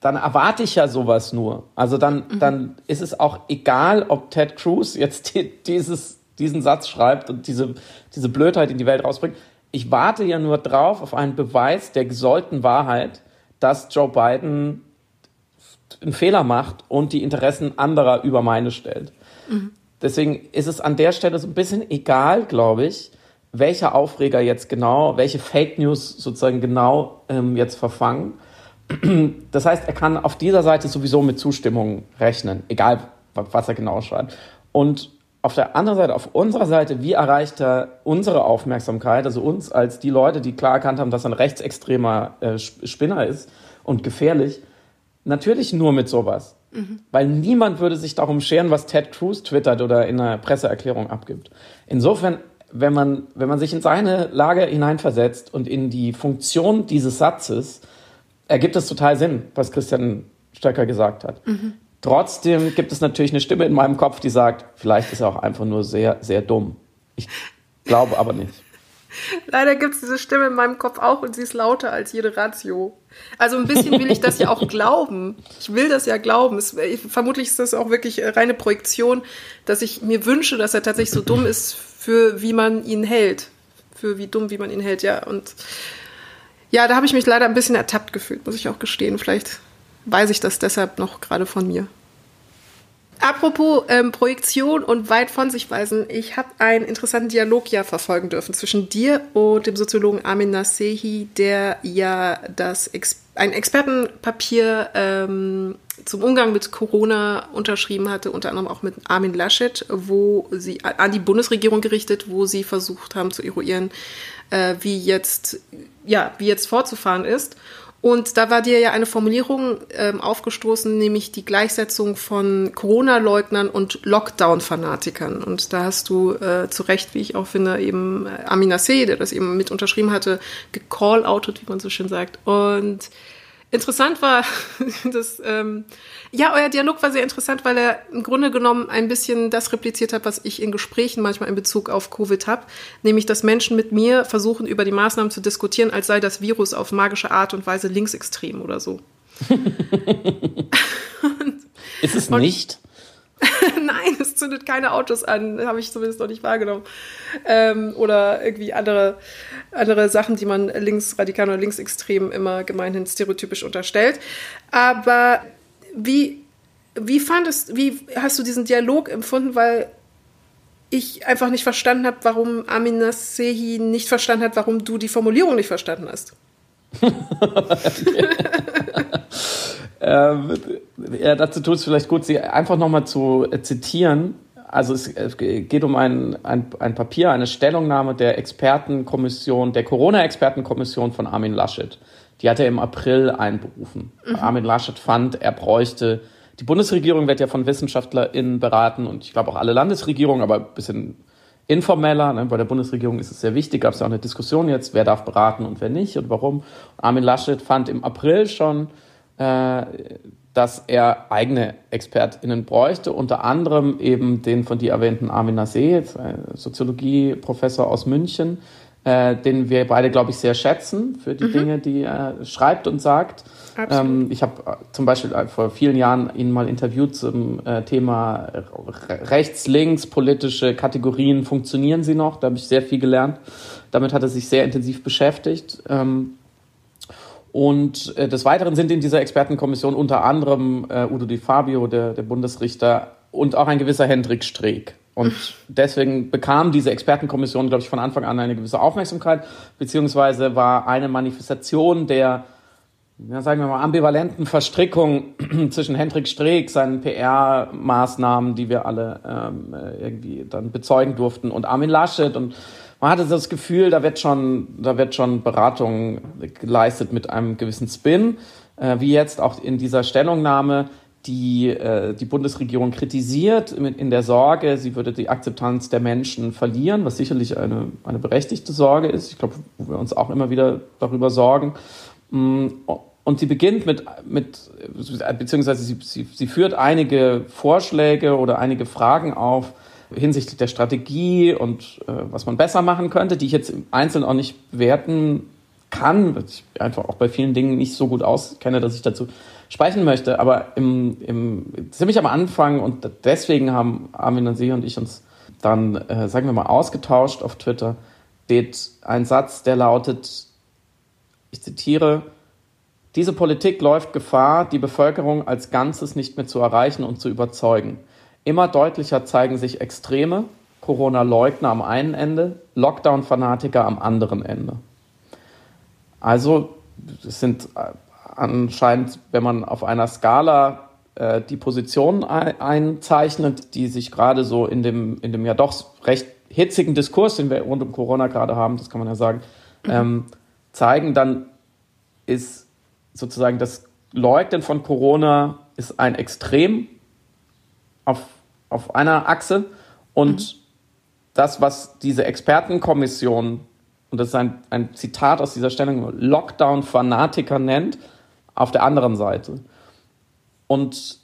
dann erwarte ich ja sowas nur. Also dann, mhm. dann ist es auch egal, ob Ted Cruz jetzt die, dieses, diesen Satz schreibt und diese, diese Blödheit in die Welt rausbringt. Ich warte ja nur drauf auf einen Beweis der gesollten Wahrheit, dass Joe Biden einen Fehler macht und die Interessen anderer über meine stellt. Mhm. Deswegen ist es an der Stelle so ein bisschen egal, glaube ich, welcher Aufreger jetzt genau, welche Fake News sozusagen genau ähm, jetzt verfangen. *clears throat* Das heißt, er kann auf dieser Seite sowieso mit Zustimmung rechnen, egal was er genau schreibt. Und auf der anderen Seite, auf unserer Seite, wie erreicht er unsere Aufmerksamkeit, also uns als die Leute, die klar erkannt haben, dass er ein rechtsextremer äh, Spinner ist und gefährlich, natürlich nur mit sowas. Mhm. Weil niemand würde sich darum scheren, was Ted Cruz twittert oder in einer Presseerklärung abgibt. Insofern, wenn man, wenn man sich in seine Lage hineinversetzt und in die Funktion dieses Satzes, ergibt es total Sinn, was Christian Stöcker gesagt hat. Mhm. Trotzdem gibt es natürlich eine Stimme in meinem Kopf, die sagt, vielleicht ist er auch einfach nur sehr, sehr dumm. Ich glaube aber nicht. Leider gibt es diese Stimme in meinem Kopf auch und sie ist lauter als jede Ratio. Also ein bisschen will ich das ja auch glauben. Ich will das ja glauben. Es, vermutlich ist das auch wirklich reine Projektion, dass ich mir wünsche, dass er tatsächlich so dumm ist, für wie man ihn hält. Für wie dumm, wie man ihn hält, ja. Und ja, da habe ich mich leider ein bisschen ertappt gefühlt, muss ich auch gestehen. Vielleicht weiß ich das deshalb noch gerade von mir. Apropos ähm, Projektion und weit von sich weisen, ich habe einen interessanten Dialog ja verfolgen dürfen zwischen dir und dem Soziologen Amin Nasehi, der ja das Ex ein Expertenpapier ähm, zum Umgang mit Corona unterschrieben hatte, unter anderem auch mit Armin Laschet, wo sie an die Bundesregierung gerichtet, wo sie versucht haben zu eruieren, äh, wie jetzt ja wie jetzt fortzufahren ist. Und da war dir ja eine Formulierung ähm, aufgestoßen, nämlich die Gleichsetzung von Corona-Leugnern und Lockdown-Fanatikern. Und da hast du äh, zu Recht, wie ich auch finde, eben äh, Amina Sey, der das eben mit unterschrieben hatte, gecall-outet, wie man so schön sagt. Und interessant war, *laughs* dass ähm, ja, euer Dialog war sehr interessant, weil er im Grunde genommen ein bisschen das repliziert hat, was ich in Gesprächen manchmal in Bezug auf Covid habe, nämlich dass Menschen mit mir versuchen, über die Maßnahmen zu diskutieren, als sei das Virus auf magische Art und Weise linksextrem oder so. *laughs* Ist es nicht? *laughs* Nein, es zündet keine Autos an, habe ich zumindest noch nicht wahrgenommen. Ähm, oder irgendwie andere, andere Sachen, die man linksradikal oder linksextrem immer gemeinhin stereotypisch unterstellt. Aber wie, wie fandest, wie hast du diesen Dialog empfunden? Weil ich einfach nicht verstanden habe, warum Amina Sehi nicht verstanden hat, warum du die Formulierung nicht verstanden hast. *laughs* ähm, ja, dazu tut es vielleicht gut, sie einfach nochmal zu äh, zitieren. Also es, geht um ein, ein, ein Papier, eine Stellungnahme der Expertenkommission, der Corona-Expertenkommission von Armin Laschet. Die hat er im April einberufen. Mhm. Armin Laschet fand, er bräuchte, die Bundesregierung wird ja von WissenschaftlerInnen beraten und ich glaube auch alle Landesregierungen, aber ein bisschen informeller. Ne? Bei der Bundesregierung ist es sehr wichtig, gab es ja auch eine Diskussion jetzt, wer darf beraten und wer nicht und warum. Armin Laschet fand im April schon, äh, dass er eigene ExpertInnen bräuchte, unter anderem eben den von dir erwähnten Armin Nasee, Soziologie-Professor aus München, äh, den wir beide, glaube ich, sehr schätzen für die mhm. Dinge, die er schreibt und sagt. Ähm, ich habe äh, zum Beispiel äh, vor vielen Jahren ihn mal interviewt zum äh, Thema rechts-links politische Kategorien. Funktionieren sie noch? Da habe ich sehr viel gelernt. Damit hat er sich sehr intensiv beschäftigt. Ähm, und äh, des Weiteren sind in dieser Expertenkommission unter anderem äh, Udo Di Fabio, der, der Bundesrichter, und auch ein gewisser Hendrik Streeck. Und deswegen bekam diese Expertenkommission, glaube ich, von Anfang an eine gewisse Aufmerksamkeit, beziehungsweise war eine Manifestation der, ja, sagen wir mal, ambivalenten Verstrickung *clears throat* zwischen Hendrik Streeck, seinen PR-Maßnahmen, die wir alle ähm, irgendwie dann bezeugen durften, und Armin Laschet. Und man hatte das Gefühl, da wird schon, da wird schon Beratung geleistet mit einem gewissen Spin, äh, wie jetzt auch in dieser Stellungnahme die äh, die Bundesregierung kritisiert in der Sorge, sie würde die Akzeptanz der Menschen verlieren, was sicherlich eine, eine berechtigte Sorge ist. Ich glaube, wo wir uns auch immer wieder darüber sorgen. Mm, und sie beginnt mit, mit beziehungsweise sie, sie, sie führt einige Vorschläge oder einige Fragen auf, hinsichtlich der Strategie und äh, was man besser machen könnte, die ich jetzt im Einzelnen auch nicht bewerten kann, weil ich einfach auch bei vielen Dingen nicht so gut auskenne, dass ich dazu sprechen möchte. Aber im, im, ziemlich am Anfang und deswegen haben Armin und Sie und ich uns dann, äh, sagen wir mal, ausgetauscht auf Twitter, steht ein Satz, der lautet, ich zitiere, diese Politik läuft Gefahr, die Bevölkerung als Ganzes nicht mehr zu erreichen und zu überzeugen. Immer deutlicher zeigen sich Extreme, Corona-Leugner am einen Ende, Lockdown-Fanatiker am anderen Ende. Also es sind äh, anscheinend, wenn man auf einer Skala äh, die Positionen einzeichnet, die sich gerade so in dem, in dem ja doch recht hitzigen Diskurs, den wir rund um Corona gerade haben, das kann man ja sagen, mhm. ähm, zeigen, dann ist sozusagen das Leugnen von Corona ist ein Extrem auf, auf einer Achse und mhm. das, was diese Expertenkommission, und das ist ein, ein Zitat aus dieser Stellung, Lockdown-Fanatiker nennt, auf der anderen Seite. Und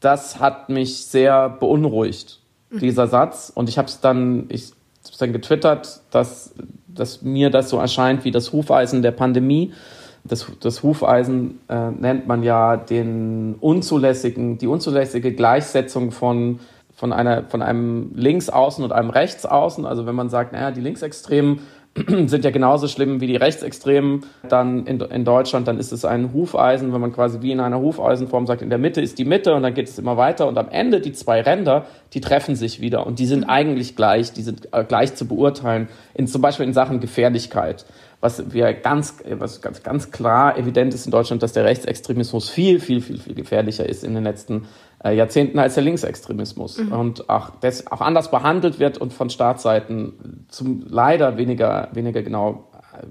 das hat mich sehr beunruhigt, mhm. dieser Satz. Und ich habe es dann, ich habe dann getwittert, dass, dass mir das so erscheint wie das Hufeisen der Pandemie das, das Hufeisen äh, nennt man ja den unzulässigen, die unzulässige Gleichsetzung von, von, einer, von einem Linksaußen und einem Rechtsaußen. Also wenn man sagt, naja, die Linksextremen *clears throat* sind ja genauso schlimm wie die Rechtsextremen dann in, in Deutschland, dann ist es ein Hufeisen, wenn man quasi wie in einer Hufeisenform sagt, in der Mitte ist die Mitte und dann geht es immer weiter und am Ende die zwei Ränder, die treffen sich wieder und die sind eigentlich gleich, die sind äh, gleich zu beurteilen, in, zum Beispiel in Sachen Gefährlichkeit. Was wir ganz, was ganz, ganz klar evident ist in Deutschland, dass der Rechtsextremismus viel, viel, viel, viel gefährlicher ist in den letzten äh, Jahrzehnten als der Linksextremismus mhm. und auch, das, auch anders behandelt wird und von Staatsseiten zum leider weniger, weniger genau äh,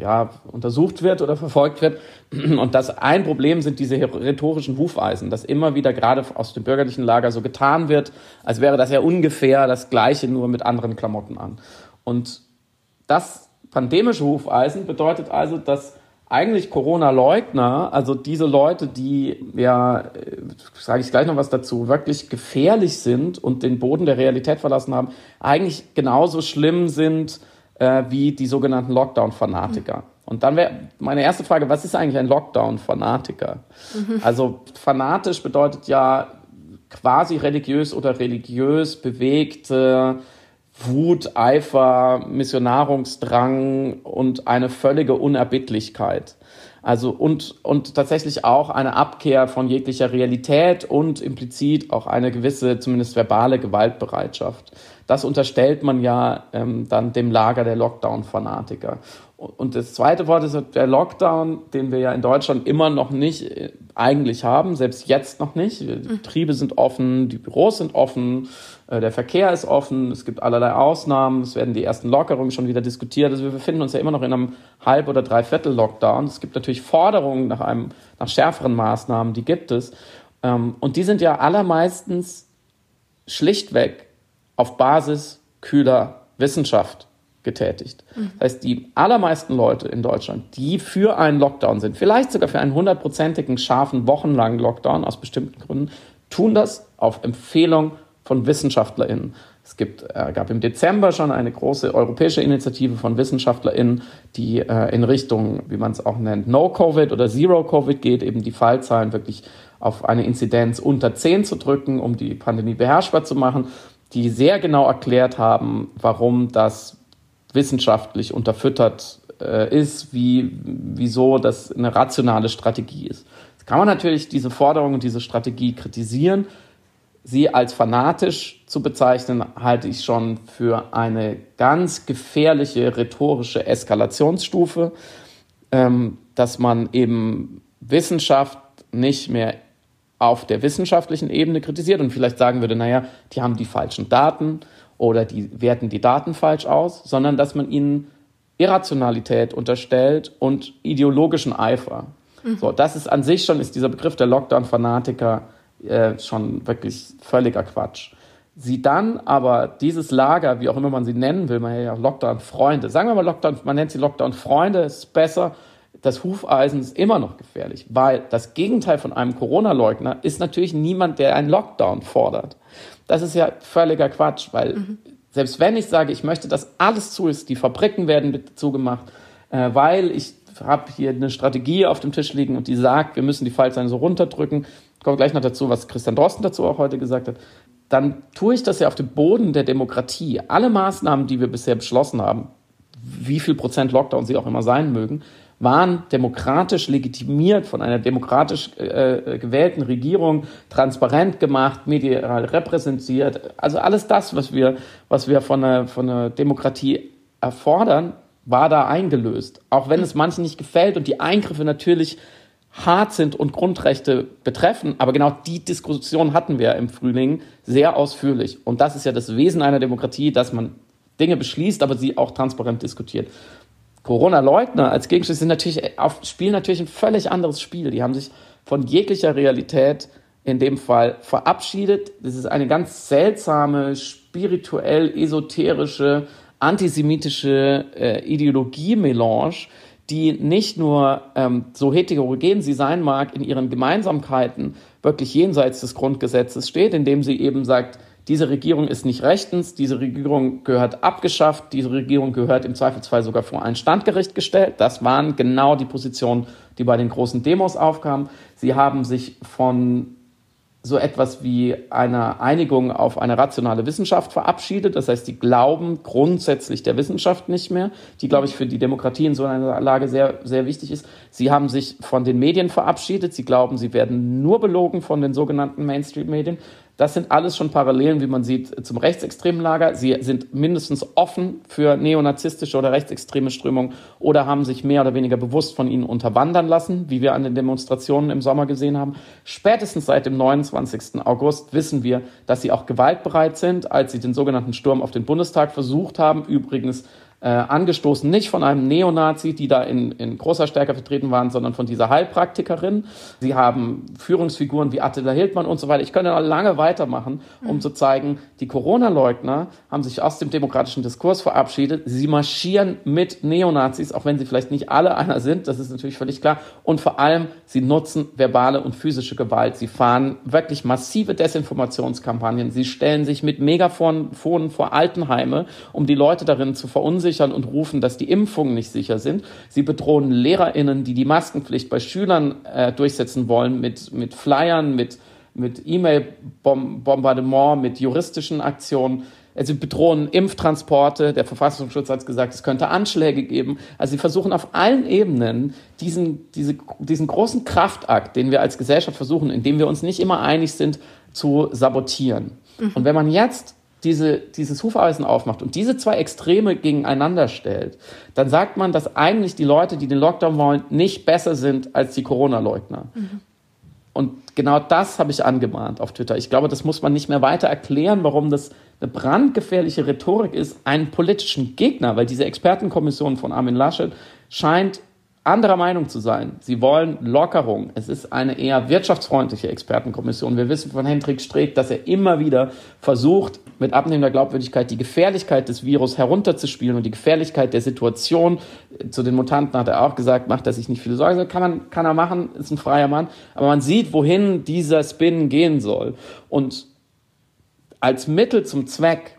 ja, untersucht wird oder verfolgt wird. Und das ein Problem sind diese rhetorischen Hufeisen, dass immer wieder gerade aus dem bürgerlichen Lager so getan wird, als wäre das ja ungefähr das Gleiche, nur mit anderen Klamotten an. Und das pandemische Hufeisen bedeutet also, dass eigentlich Corona-Leugner, also diese Leute, die ja, äh, sage ich gleich noch was dazu, wirklich gefährlich sind und den Boden der Realität verlassen haben, eigentlich genauso schlimm sind äh, wie die sogenannten Lockdown-Fanatiker. Mhm. Und dann wäre meine erste Frage, was ist eigentlich ein Lockdown-Fanatiker? Mhm. Also fanatisch bedeutet ja quasi religiös oder religiös bewegte Wut, Eifer, Missionarungsdrang und eine völlige Unerbittlichkeit. Also und, und tatsächlich auch eine Abkehr von jeglicher Realität und implizit auch eine gewisse, zumindest verbale Gewaltbereitschaft. Das unterstellt man ja ähm, dann dem Lager der Lockdown-Fanatiker. Und das zweite Wort ist der Lockdown, den wir ja in Deutschland immer noch nicht äh, eigentlich haben, selbst jetzt noch nicht. Die mhm. Betriebe sind offen, die Büros sind offen, äh, der Verkehr ist offen, es gibt allerlei Ausnahmen, es werden die ersten Lockerungen schon wieder diskutiert. Also wir befinden uns ja immer noch in einem Halb- oder Dreiviertel-Lockdown. Es gibt natürlich Forderungen nach einem, nach schärferen Maßnahmen, die gibt es. Ähm, und die sind ja allermeistens schlichtweg auf Basis kühler Wissenschaft getätigt. Mhm. Das heißt, die allermeisten Leute in Deutschland, die für einen Lockdown sind, vielleicht sogar für einen hundertprozentigen, scharfen, wochenlangen Lockdown aus bestimmten Gründen, tun das auf Empfehlung von WissenschaftlerInnen. Es gibt, äh, gab im Dezember schon eine große europäische Initiative von WissenschaftlerInnen, die äh, in Richtung, wie man es auch nennt, No-Covid oder Zero-Covid geht, eben die Fallzahlen wirklich auf eine Inzidenz unter 10 zu drücken, um die Pandemie beherrschbar zu machen, die sehr genau erklärt haben, warum das wissenschaftlich unterfüttert äh, ist, wie, wieso das eine rationale Strategie ist. Jetzt kann man natürlich diese Forderung und diese Strategie kritisieren. Sie als fanatisch zu bezeichnen, halte ich schon für eine ganz gefährliche rhetorische Eskalationsstufe, ähm, dass man eben Wissenschaft nicht mehr auf der wissenschaftlichen Ebene kritisiert und vielleicht sagen würde, naja, die haben die falschen Daten oder die werten die Daten falsch aus, sondern dass man ihnen Irrationalität unterstellt und ideologischen Eifer. Mhm. So, das ist an sich schon, ist dieser Begriff der Lockdown-Fanatiker äh, schon wirklich völliger Quatsch. Sie dann aber dieses Lager, wie auch immer man sie nennen will, man ja Lockdown-Freunde, sagen wir mal Lockdown, man nennt sie Lockdown-Freunde, ist besser, das Hufeisen ist immer noch gefährlich, weil das Gegenteil von einem Corona-Leugner ist natürlich niemand, der einen Lockdown fordert. Das ist ja völliger Quatsch, weil mhm. selbst wenn ich sage, ich möchte, dass alles zu ist, die Fabriken werden zugemacht, äh, weil ich habe hier eine Strategie auf dem Tisch liegen und die sagt, wir müssen die Fallzahlen so runterdrücken. Kommt gleich noch dazu, was Christian Drosten dazu auch heute gesagt hat. Dann tue ich das ja auf dem Boden der Demokratie. Alle Maßnahmen, die wir bisher beschlossen haben, wie viel Prozent Lockdown sie auch immer sein mögen, waren demokratisch legitimiert von einer demokratisch äh, gewählten Regierung, transparent gemacht, medial repräsentiert. Also alles das, was wir, was wir von einer, von einer Demokratie erfordern, war da eingelöst. Auch wenn es manchen nicht gefällt und die Eingriffe natürlich hart sind und Grundrechte betreffen. Aber genau die Diskussion hatten wir im Frühling sehr ausführlich. Und das ist ja das Wesen einer Demokratie, dass man Dinge beschließt, aber sie auch transparent diskutiert. Corona-Leugner als Gegenstück sind natürlich auf, spielen natürlich ein völlig anderes Spiel. Die haben sich von jeglicher Realität in dem Fall verabschiedet. Das ist eine ganz seltsame, spirituell esoterische antisemitische äh, Ideologie-Melange, die nicht nur ähm, so heterogen sie sein mag, in ihren Gemeinsamkeiten wirklich jenseits des Grundgesetzes steht, indem sie eben sagt, diese Regierung ist nicht rechtens, diese Regierung gehört abgeschafft, diese Regierung gehört im Zweifelsfall sogar vor ein Standgericht gestellt. Das waren genau die Positionen, die bei den großen Demos aufkamen. Sie haben sich von so etwas wie einer Einigung auf eine rationale Wissenschaft verabschiedet. Das heißt, die glauben grundsätzlich der Wissenschaft nicht mehr, die, glaube ich, für die Demokratie in so einer Lage sehr, sehr wichtig ist. Sie haben sich von den Medien verabschiedet. Sie glauben, sie werden nur belogen von den sogenannten Mainstream-Medien. Das sind alles schon Parallelen, wie man sieht, zum rechtsextremen Lager. Sie sind mindestens offen für neonazistische oder rechtsextreme Strömungen oder haben sich mehr oder weniger bewusst von ihnen unterwandern lassen, wie wir an den Demonstrationen im Sommer gesehen haben. Spätestens seit dem 29. August wissen wir, dass sie auch gewaltbereit sind, als sie den sogenannten Sturm auf den Bundestag versucht haben. Übrigens äh, angestoßen, nicht von einem Neonazi, die da in, in großer Stärke vertreten waren, sondern von dieser Heilpraktikerin. Sie haben Führungsfiguren wie Attila Hildmann und so weiter. Ich könnte noch lange weitermachen, um mhm. zu zeigen, die Corona-Leugner haben sich aus dem demokratischen Diskurs verabschiedet. Sie marschieren mit Neonazis, auch wenn sie vielleicht nicht alle einer sind, das ist natürlich völlig klar. Und vor allem, sie nutzen verbale und physische Gewalt. Sie fahren wirklich massive Desinformationskampagnen. Sie stellen sich mit Megafonen vor Altenheime, um die Leute darin zu verunsichern verunsichern und rufen, dass die Impfungen nicht sicher sind. Sie bedrohen LehrerInnen, die die Maskenpflicht bei Schülern äh, durchsetzen wollen, mit, mit Flyern, mit, mit E-Mail-Bombardement, mit juristischen Aktionen. Sie bedrohen Impftransporte. Der Verfassungsschutz hat gesagt, es könnte Anschläge geben. Also sie versuchen auf allen Ebenen diesen, diese, diesen großen Kraftakt, den wir als Gesellschaft versuchen, indem wir uns nicht immer einig sind, zu sabotieren. Mhm. Und wenn man jetzt diese, dieses Hufeisen aufmacht und diese zwei Extreme gegeneinander stellt, dann sagt man, dass eigentlich die Leute, die den Lockdown wollen, nicht besser sind als die Corona-Leugner. Mhm. Und genau das habe ich angemahnt auf Twitter. Ich glaube, das muss man nicht mehr weiter erklären, warum das eine brandgefährliche Rhetorik ist, einen politischen Gegner, weil diese Expertenkommission von Armin Laschet scheint anderer Meinung zu sein. Sie wollen Lockerung. Es ist eine eher wirtschaftsfreundliche Expertenkommission. Wir wissen von Hendrik Streeck, dass er immer wieder versucht, mit abnehmender Glaubwürdigkeit die Gefährlichkeit des Virus herunterzuspielen und die Gefährlichkeit der Situation. Zu den Mutanten hat er auch gesagt, macht er sich nicht viele Sorgen. Kann man, kann er machen, ist ein freier Mann. Aber man sieht, wohin dieser Spin gehen soll. Und als Mittel zum Zweck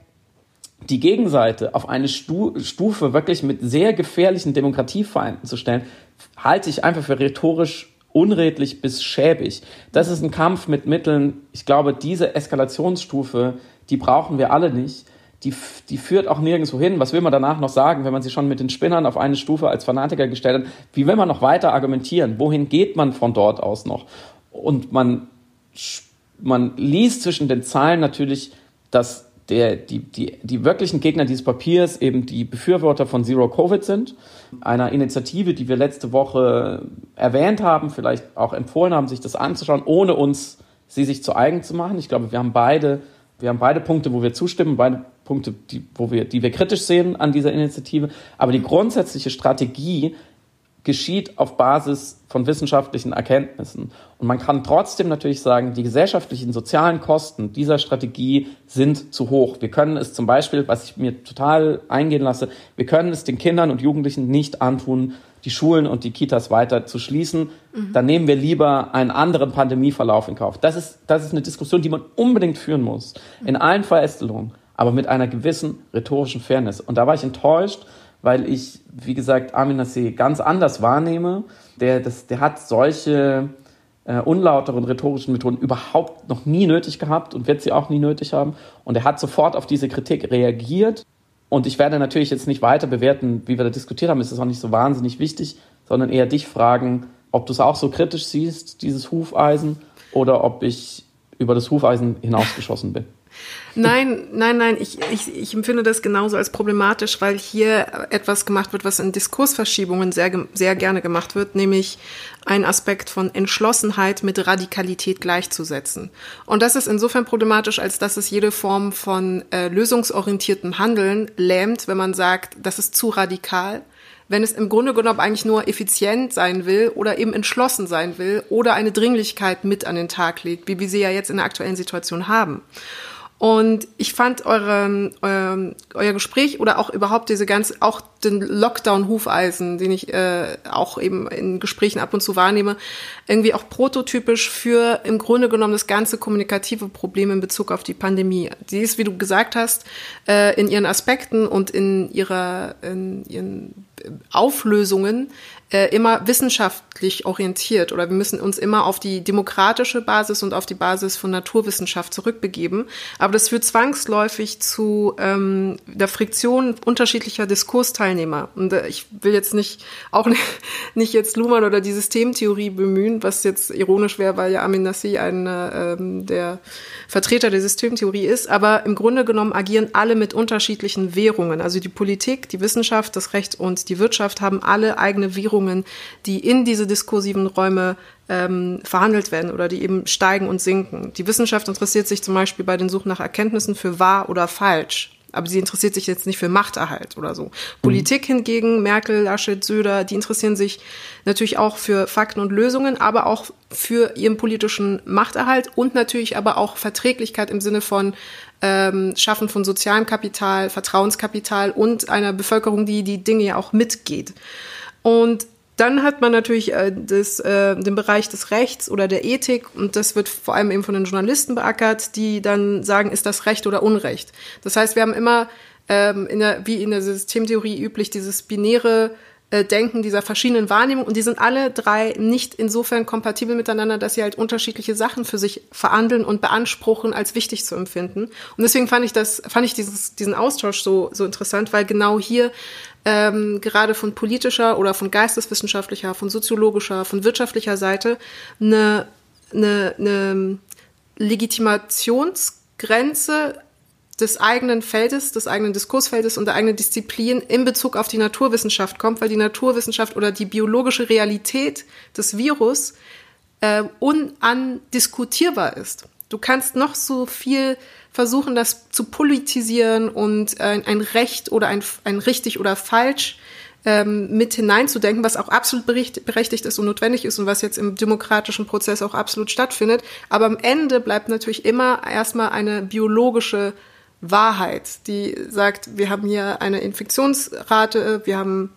die Gegenseite auf eine Stufe wirklich mit sehr gefährlichen Demokratiefeinden zu stellen, halte ich einfach für rhetorisch unredlich bis schäbig. Das ist ein Kampf mit Mitteln. Ich glaube, diese Eskalationsstufe, die brauchen wir alle nicht. Die, die führt auch nirgendwo hin. Was will man danach noch sagen, wenn man sich schon mit den Spinnern auf eine Stufe als Fanatiker gestellt hat? Wie will man noch weiter argumentieren? Wohin geht man von dort aus noch? Und man, man liest zwischen den Zahlen natürlich, dass der, die, die, die wirklichen Gegner dieses Papiers eben die Befürworter von Zero Covid sind, einer Initiative, die wir letzte Woche erwähnt haben, vielleicht auch empfohlen haben, sich das anzuschauen, ohne uns sie sich zu eigen zu machen. Ich glaube, wir haben beide, wir haben beide Punkte, wo wir zustimmen, beide Punkte, die, wo wir, die wir kritisch sehen an dieser Initiative. Aber die grundsätzliche Strategie geschieht auf Basis von wissenschaftlichen Erkenntnissen. Und man kann trotzdem natürlich sagen, die gesellschaftlichen, sozialen Kosten dieser Strategie sind zu hoch. Wir können es zum Beispiel, was ich mir total eingehen lasse, wir können es den Kindern und Jugendlichen nicht antun, die Schulen und die Kitas weiter zu schließen, mhm. dann nehmen wir lieber einen anderen Pandemieverlauf in Kauf. Das ist, das ist eine Diskussion, die man unbedingt führen muss, in allen Verästelungen, aber mit einer gewissen rhetorischen Fairness. Und da war ich enttäuscht, weil ich, wie gesagt, Armin Nassé ganz anders wahrnehme. Der, das, der hat solche äh, unlauteren rhetorischen Methoden überhaupt noch nie nötig gehabt und wird sie auch nie nötig haben. Und er hat sofort auf diese Kritik reagiert. Und ich werde natürlich jetzt nicht weiter bewerten, wie wir da diskutiert haben, ist das auch nicht so wahnsinnig wichtig, sondern eher dich fragen, ob du es auch so kritisch siehst, dieses Hufeisen, oder ob ich über das Hufeisen hinausgeschossen bin. Nein, nein, nein, ich, ich, ich empfinde das genauso als problematisch, weil hier etwas gemacht wird, was in Diskursverschiebungen sehr, sehr gerne gemacht wird, nämlich ein Aspekt von Entschlossenheit mit Radikalität gleichzusetzen. Und das ist insofern problematisch, als dass es jede Form von äh, lösungsorientiertem Handeln lähmt, wenn man sagt, das ist zu radikal wenn es im Grunde genommen eigentlich nur effizient sein will oder eben entschlossen sein will oder eine Dringlichkeit mit an den Tag legt, wie wir sie ja jetzt in der aktuellen Situation haben. Und ich fand eure, euer, euer Gespräch oder auch überhaupt diese ganze, auch den Lockdown-Hufeisen, den ich äh, auch eben in Gesprächen ab und zu wahrnehme, irgendwie auch prototypisch für im Grunde genommen das ganze kommunikative Problem in Bezug auf die Pandemie. Die ist, wie du gesagt hast, äh, in ihren Aspekten und in ihrer, in ihren Auflösungen äh, immer wissenschaftlich orientiert oder wir müssen uns immer auf die demokratische Basis und auf die Basis von Naturwissenschaft zurückbegeben. Aber das führt zwangsläufig zu ähm, der Friktion unterschiedlicher Diskursteilnehmer. Und äh, ich will jetzt nicht auch nicht, *laughs* nicht jetzt Luhmann oder die Systemtheorie bemühen, was jetzt ironisch wäre, weil ja Amin Nassi ein äh, ähm, der Vertreter der Systemtheorie ist. Aber im Grunde genommen agieren alle mit unterschiedlichen Währungen. Also die Politik, die Wissenschaft, das Recht und die Wirtschaft haben alle eigene Währungen Strömungen, die in diese diskursiven Räume ähm, verhandelt werden oder die eben steigen und sinken. Die Wissenschaft interessiert sich zum Beispiel bei den Suchen nach Erkenntnissen für wahr oder falsch. Aber sie interessiert sich jetzt nicht für Machterhalt oder so. Mhm. Politik hingegen, Merkel, Laschet, Söder, die interessieren sich natürlich auch für Fakten und Lösungen, aber auch für ihren politischen Machterhalt und natürlich aber auch Verträglichkeit im Sinne von ähm, Schaffen von sozialem Kapital, Vertrauenskapital und einer Bevölkerung, die die Dinge ja auch mitgeht. Und dann hat man natürlich äh, das, äh, den Bereich des Rechts oder der Ethik und das wird vor allem eben von den Journalisten beackert, die dann sagen, ist das Recht oder Unrecht. Das heißt, wir haben immer ähm, in der, wie in der Systemtheorie üblich dieses binäre äh, Denken dieser verschiedenen Wahrnehmungen und die sind alle drei nicht insofern kompatibel miteinander, dass sie halt unterschiedliche Sachen für sich verhandeln und beanspruchen, als wichtig zu empfinden. Und deswegen fand ich das, fand ich dieses, diesen Austausch so, so interessant, weil genau hier ähm, gerade von politischer oder von geisteswissenschaftlicher, von soziologischer, von wirtschaftlicher Seite eine, eine, eine Legitimationsgrenze des eigenen Feldes, des eigenen Diskursfeldes und der eigenen Disziplin in Bezug auf die Naturwissenschaft kommt, weil die Naturwissenschaft oder die biologische Realität des Virus äh, unandiskutierbar ist. Du kannst noch so viel versuchen, das zu politisieren und äh, ein Recht oder ein, ein richtig oder falsch ähm, mit hineinzudenken, was auch absolut berechtigt ist und notwendig ist und was jetzt im demokratischen Prozess auch absolut stattfindet. Aber am Ende bleibt natürlich immer erstmal eine biologische Wahrheit, die sagt, wir haben hier eine Infektionsrate, wir haben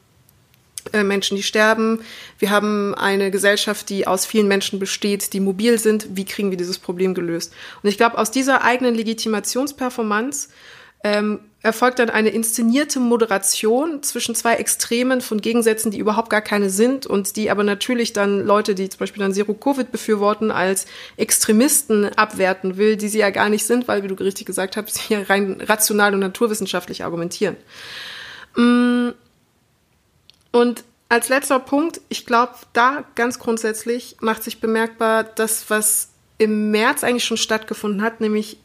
Menschen, die sterben. Wir haben eine Gesellschaft, die aus vielen Menschen besteht, die mobil sind. Wie kriegen wir dieses Problem gelöst? Und ich glaube, aus dieser eigenen Legitimationsperformance ähm, erfolgt dann eine inszenierte Moderation zwischen zwei Extremen von Gegensätzen, die überhaupt gar keine sind und die aber natürlich dann Leute, die zum Beispiel dann Zero-Covid befürworten, als Extremisten abwerten will, die sie ja gar nicht sind, weil, wie du richtig gesagt hast, sie ja rein rational und naturwissenschaftlich argumentieren. Mm, und als letzter Punkt, ich glaube, da ganz grundsätzlich macht sich bemerkbar, das, was im März eigentlich schon stattgefunden hat, nämlich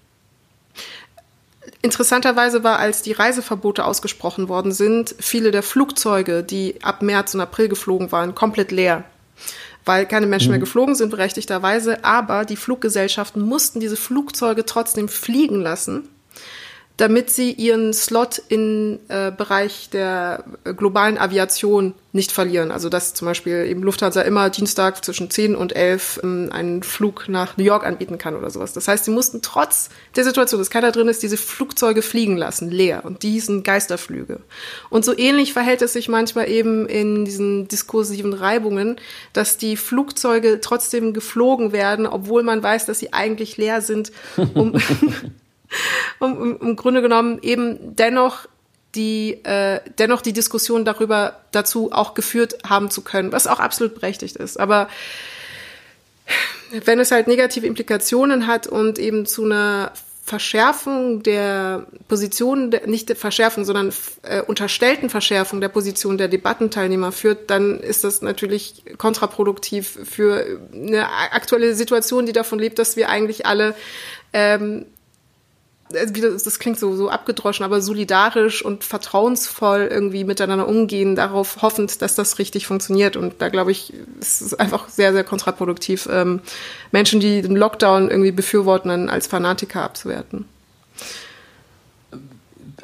interessanterweise war, als die Reiseverbote ausgesprochen worden sind, viele der Flugzeuge, die ab März und April geflogen waren, komplett leer. Weil keine Menschen mhm. mehr geflogen sind, berechtigterweise, aber die Fluggesellschaften mussten diese Flugzeuge trotzdem fliegen lassen damit sie ihren Slot im äh, Bereich der globalen Aviation nicht verlieren. Also dass zum Beispiel eben Lufthansa immer Dienstag zwischen 10 und 11 ähm, einen Flug nach New York anbieten kann oder sowas. Das heißt, sie mussten trotz der Situation, dass keiner drin ist, diese Flugzeuge fliegen lassen, leer. Und die hießen Geisterflüge. Und so ähnlich verhält es sich manchmal eben in diesen diskursiven Reibungen, dass die Flugzeuge trotzdem geflogen werden, obwohl man weiß, dass sie eigentlich leer sind, um *laughs* *laughs* *laughs* um, im Grunde genommen eben dennoch die äh, dennoch die Diskussion darüber dazu auch geführt haben zu können, was auch absolut berechtigt ist. Aber wenn es halt negative Implikationen hat und eben zu einer Verschärfung der Position, nicht der Verschärfung, sondern äh, unterstellten Verschärfung der Position der Debattenteilnehmer führt, dann ist das natürlich kontraproduktiv für eine aktuelle Situation, die davon lebt, dass wir eigentlich alle ähm, das klingt so, so abgedroschen, aber solidarisch und vertrauensvoll irgendwie miteinander umgehen, darauf hoffend, dass das richtig funktioniert. Und da glaube ich, es ist einfach sehr, sehr kontraproduktiv, ähm, Menschen, die den Lockdown irgendwie befürworten, dann als Fanatiker abzuwerten.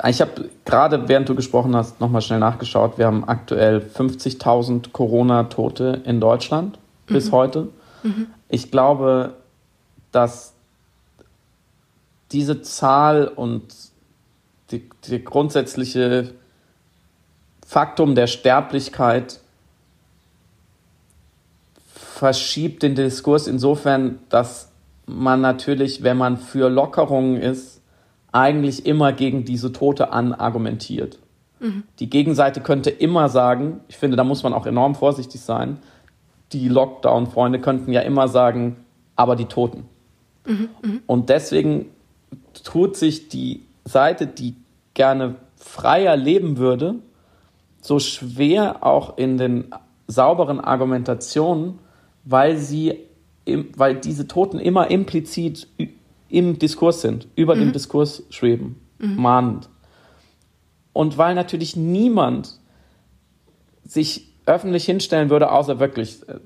Ich habe gerade, während du gesprochen hast, nochmal schnell nachgeschaut. Wir haben aktuell 50.000 Corona-Tote in Deutschland bis mhm. heute. Mhm. Ich glaube, dass diese Zahl und die, die grundsätzliche Faktum der Sterblichkeit verschiebt den Diskurs insofern, dass man natürlich, wenn man für Lockerungen ist, eigentlich immer gegen diese Tote anargumentiert. Mhm. Die Gegenseite könnte immer sagen, ich finde, da muss man auch enorm vorsichtig sein, die Lockdown-Freunde könnten ja immer sagen, aber die Toten. Mhm, mh. Und deswegen tut sich die Seite, die gerne freier leben würde, so schwer auch in den sauberen Argumentationen, weil sie, weil diese Toten immer implizit im Diskurs sind, über mhm. dem Diskurs schweben, mhm. mahnend. Und weil natürlich niemand sich öffentlich hinstellen würde, außer wirklich äh,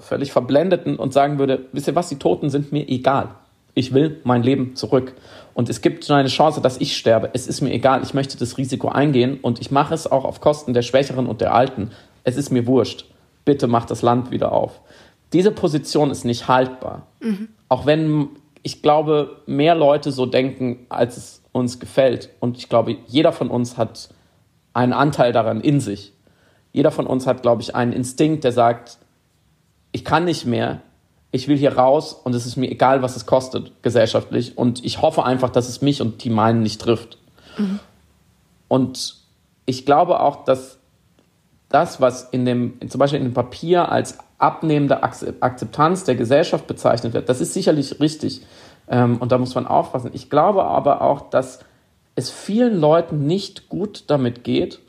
völlig verblendeten und sagen würde, wisst ihr was, die Toten sind mir egal. Ich will mein Leben zurück. Und es gibt schon eine Chance, dass ich sterbe. Es ist mir egal. Ich möchte das Risiko eingehen und ich mache es auch auf Kosten der Schwächeren und der Alten. Es ist mir wurscht. Bitte macht das Land wieder auf. Diese Position ist nicht haltbar. Mhm. Auch wenn ich glaube, mehr Leute so denken, als es uns gefällt. Und ich glaube, jeder von uns hat einen Anteil daran in sich. Jeder von uns hat, glaube ich, einen Instinkt, der sagt, ich kann nicht mehr, ich will hier raus und es ist mir egal, was es kostet, gesellschaftlich. Und ich hoffe einfach, dass es mich und die meinen nicht trifft. Mhm. Und ich glaube auch, dass das, was in dem, zum Beispiel in dem Papier als abnehmende Akzeptanz der Gesellschaft bezeichnet wird, das ist sicherlich richtig. Ähm, und da muss man aufpassen. Ich glaube aber auch, dass es vielen Leuten nicht gut damit geht,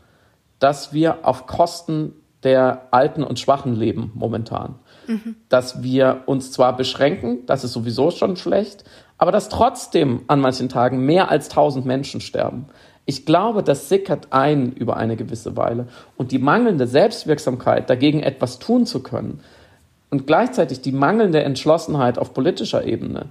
dass wir auf Kosten der Alten und Schwachen leben momentan mhm. dass wir uns zwar beschränken, das ist sowieso schon schlecht, aber dass trotzdem an manchen Tagen mehr als 1000 Menschen sterben. Ich glaube, das sickert ein über eine gewisse Weile. Und die mangelnde Selbstwirksamkeit, dagegen etwas tun zu können, und gleichzeitig die mangelnde Entschlossenheit auf politischer Ebene,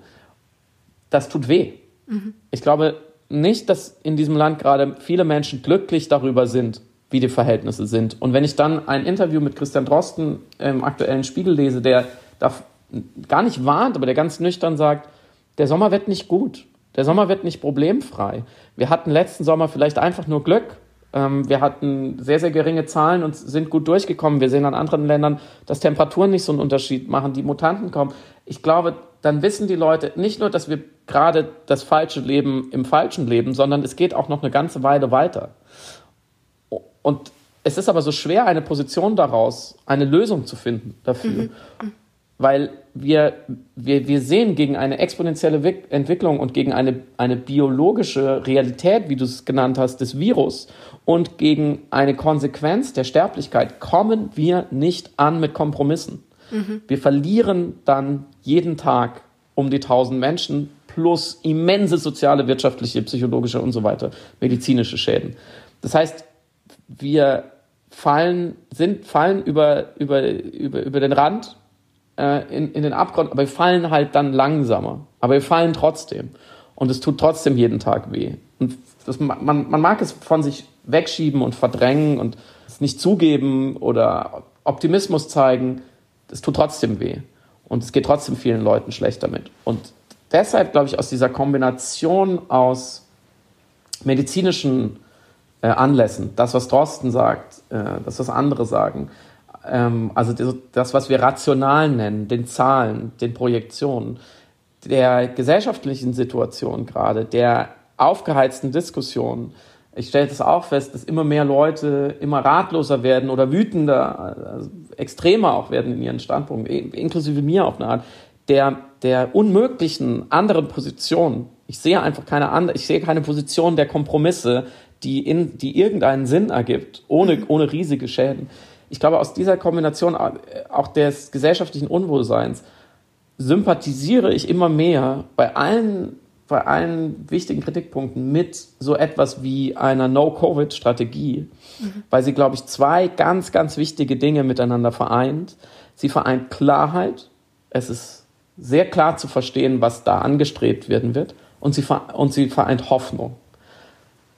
das tut weh. Mhm. Ich glaube nicht, dass in diesem Land gerade viele Menschen glücklich darüber sind, wie die Verhältnisse sind. Und wenn ich dann ein Interview mit Christian Drosten im aktuellen Spiegel lese, der da gar nicht warnt, aber der ganz nüchtern sagt, der Sommer wird nicht gut. Der Sommer wird nicht problemfrei. Wir hatten letzten Sommer vielleicht einfach nur Glück. Ähm, wir hatten sehr, sehr geringe Zahlen und sind gut durchgekommen. Wir sehen an anderen Ländern, dass Temperaturen nicht so einen Unterschied machen, die Mutanten kommen. Ich glaube, dann wissen die Leute nicht nur, dass wir gerade das falsche Leben im falschen Leben, sondern es geht auch noch eine ganze Weile weiter. Und es ist aber so schwer, eine Position daraus, eine Lösung zu finden dafür. Mhm. Weil wir, wir, wir sehen gegen eine exponentielle Entwicklung und gegen eine, eine biologische Realität, wie du es genannt hast, des Virus und gegen eine Konsequenz der Sterblichkeit kommen wir nicht an mit Kompromissen. Mhm. Wir verlieren dann jeden Tag um die 1000 Menschen plus immense soziale, wirtschaftliche, psychologische und so weiter, medizinische Schäden. Das heißt, wir fallen, sind, fallen über, über, über, über den Rand äh, in, in den Abgrund, aber wir fallen halt dann langsamer. Aber wir fallen trotzdem. und es tut trotzdem jeden Tag weh. Und das, man, man mag es von sich wegschieben und verdrängen und es nicht zugeben oder Optimismus zeigen, es tut trotzdem weh. Und es geht trotzdem vielen Leuten schlecht damit. Und deshalb, glaube ich, aus dieser Kombination aus medizinischen äh, Anlässen, das, was Drosten sagt, äh, das, was andere sagen, ähm, also das, das, was wir rational nennen, den Zahlen, den Projektionen, der gesellschaftlichen Situation gerade, der aufgeheizten Diskussion. Ich stelle das auch fest, dass immer mehr Leute immer ratloser werden oder wütender, also extremer auch werden in ihren Standpunkten, inklusive mir auf eine Art, der, der unmöglichen anderen Position. Ich sehe einfach keine andere, ich sehe keine Position der Kompromisse, die, in, die irgendeinen Sinn ergibt, ohne, ohne riesige Schäden. Ich glaube, aus dieser Kombination auch des gesellschaftlichen Unwohlseins sympathisiere ich immer mehr bei allen, bei allen wichtigen Kritikpunkten mit so etwas wie einer No-Covid-Strategie, mhm. weil sie, glaube ich, zwei ganz, ganz wichtige Dinge miteinander vereint. Sie vereint Klarheit. Es ist sehr klar zu verstehen, was da angestrebt werden wird. Und sie, und sie vereint Hoffnung.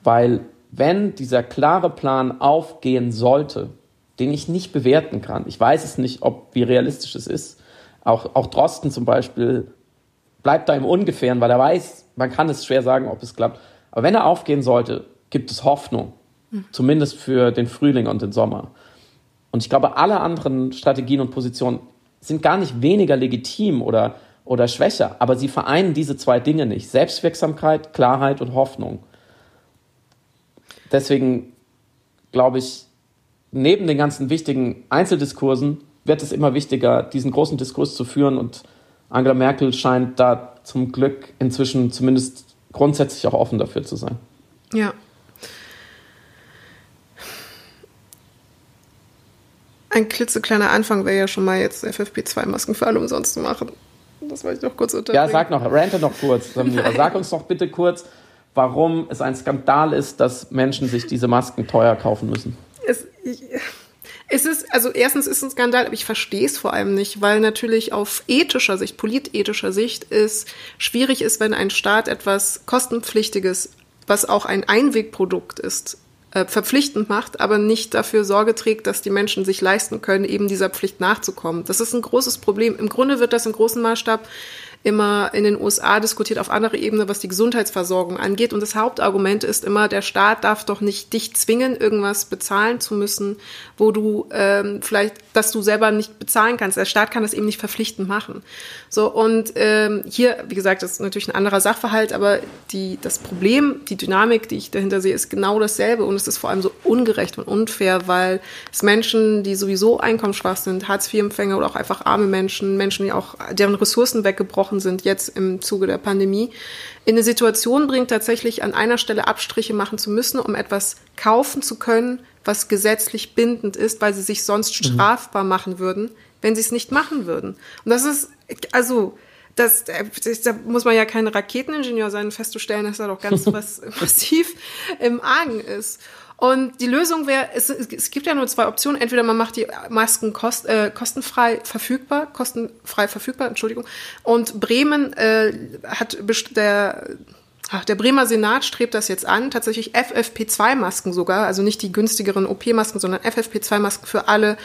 Weil wenn dieser klare Plan aufgehen sollte, den ich nicht bewerten kann, ich weiß es nicht, ob wie realistisch es ist, auch, auch Drosten zum Beispiel bleibt da im Ungefähren, weil er weiß, man kann es schwer sagen, ob es klappt. Aber wenn er aufgehen sollte, gibt es Hoffnung. Mhm. Zumindest für den Frühling und den Sommer. Und ich glaube, alle anderen Strategien und Positionen sind gar nicht weniger legitim oder, oder schwächer, aber sie vereinen diese zwei Dinge nicht. Selbstwirksamkeit, Klarheit und Hoffnung. Deswegen glaube ich, neben den ganzen wichtigen Einzeldiskursen wird es immer wichtiger, diesen großen Diskurs zu führen. Und Angela Merkel scheint da zum Glück inzwischen zumindest grundsätzlich auch offen dafür zu sein. Ja. Ein klitzekleiner Anfang wäre ja schon mal jetzt FFP2-Masken für alle umsonst zu machen. Das wollte ich noch kurz unterbringen. Ja, sag noch, rante noch kurz. *laughs* Sag uns doch bitte kurz, warum es ein Skandal ist, dass Menschen sich diese Masken teuer kaufen müssen. Es, ich, es ist, also erstens ist es ein Skandal, aber ich verstehe es vor allem nicht, weil natürlich auf ethischer Sicht, politethischer Sicht es schwierig ist, wenn ein Staat etwas kostenpflichtiges, was auch ein Einwegprodukt ist, äh, verpflichtend macht, aber nicht dafür Sorge trägt, dass die Menschen sich leisten können, eben dieser Pflicht nachzukommen. Das ist ein großes Problem. Im Grunde wird das im großen Maßstab immer in den USA diskutiert auf anderer Ebene, was die Gesundheitsversorgung angeht. Und das Hauptargument ist immer, der Staat darf doch nicht dich zwingen, irgendwas bezahlen zu müssen, wo du ähm, vielleicht, dass du selber nicht bezahlen kannst. Der Staat kann das eben nicht verpflichtend machen. So und ähm, hier, wie gesagt, das ist natürlich ein anderer Sachverhalt, aber die das Problem, die Dynamik, die ich dahinter sehe, ist genau dasselbe und es ist vor allem so ungerecht und unfair, weil es Menschen, die sowieso einkommensschwach sind, Hartz-IV-Empfänger oder auch einfach arme Menschen, Menschen, die auch deren Ressourcen weggebrochen gebrochen sind jetzt im Zuge der Pandemie, in eine Situation bringt, tatsächlich an einer Stelle Abstriche machen zu müssen, um etwas kaufen zu können, was gesetzlich bindend ist, weil sie sich sonst mhm. strafbar machen würden, wenn sie es nicht machen würden. Und das ist, also, das, das, da muss man ja kein Raketeningenieur sein, festzustellen, dass da doch ganz *laughs* was massiv im Argen ist. Und die Lösung wäre, es, es gibt ja nur zwei Optionen. Entweder man macht die Masken kost, äh, kostenfrei verfügbar, kostenfrei verfügbar, Entschuldigung. Und Bremen äh, hat der Ach, der Bremer Senat strebt das jetzt an, tatsächlich FFP2-Masken sogar, also nicht die günstigeren OP-Masken, sondern FFP2-Masken für alle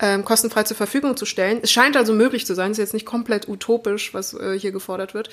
ähm, kostenfrei zur Verfügung zu stellen. Es scheint also möglich zu sein, es ist jetzt nicht komplett utopisch, was äh, hier gefordert wird.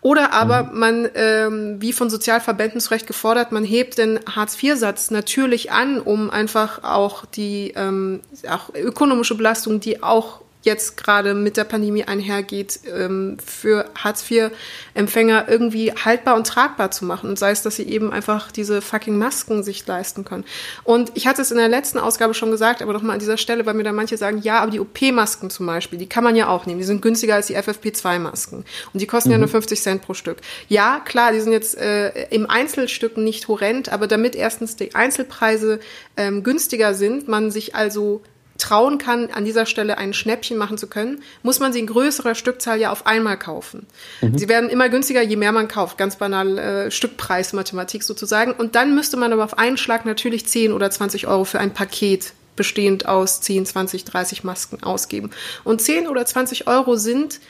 Oder aber mhm. man, ähm, wie von Sozialverbänden zu Recht gefordert, man hebt den Hartz-IV-Satz natürlich an, um einfach auch die ähm, auch ökonomische Belastung, die auch jetzt gerade mit der Pandemie einhergeht, ähm, für Hartz-IV-Empfänger irgendwie haltbar und tragbar zu machen. Und sei es, dass sie eben einfach diese fucking Masken sich leisten können. Und ich hatte es in der letzten Ausgabe schon gesagt, aber nochmal an dieser Stelle, weil mir da manche sagen, ja, aber die OP-Masken zum Beispiel, die kann man ja auch nehmen. Die sind günstiger als die FFP2-Masken. Und die kosten mhm. ja nur 50 Cent pro Stück. Ja, klar, die sind jetzt äh, im Einzelstück nicht horrend, aber damit erstens die Einzelpreise ähm, günstiger sind, man sich also trauen kann, an dieser Stelle ein Schnäppchen machen zu können, muss man sie in größerer Stückzahl ja auf einmal kaufen. Mhm. Sie werden immer günstiger, je mehr man kauft. Ganz banal äh, Stückpreismathematik sozusagen. Und dann müsste man aber auf einen Schlag natürlich 10 oder 20 Euro für ein Paket bestehend aus 10, 20, 30 Masken ausgeben. Und 10 oder 20 Euro sind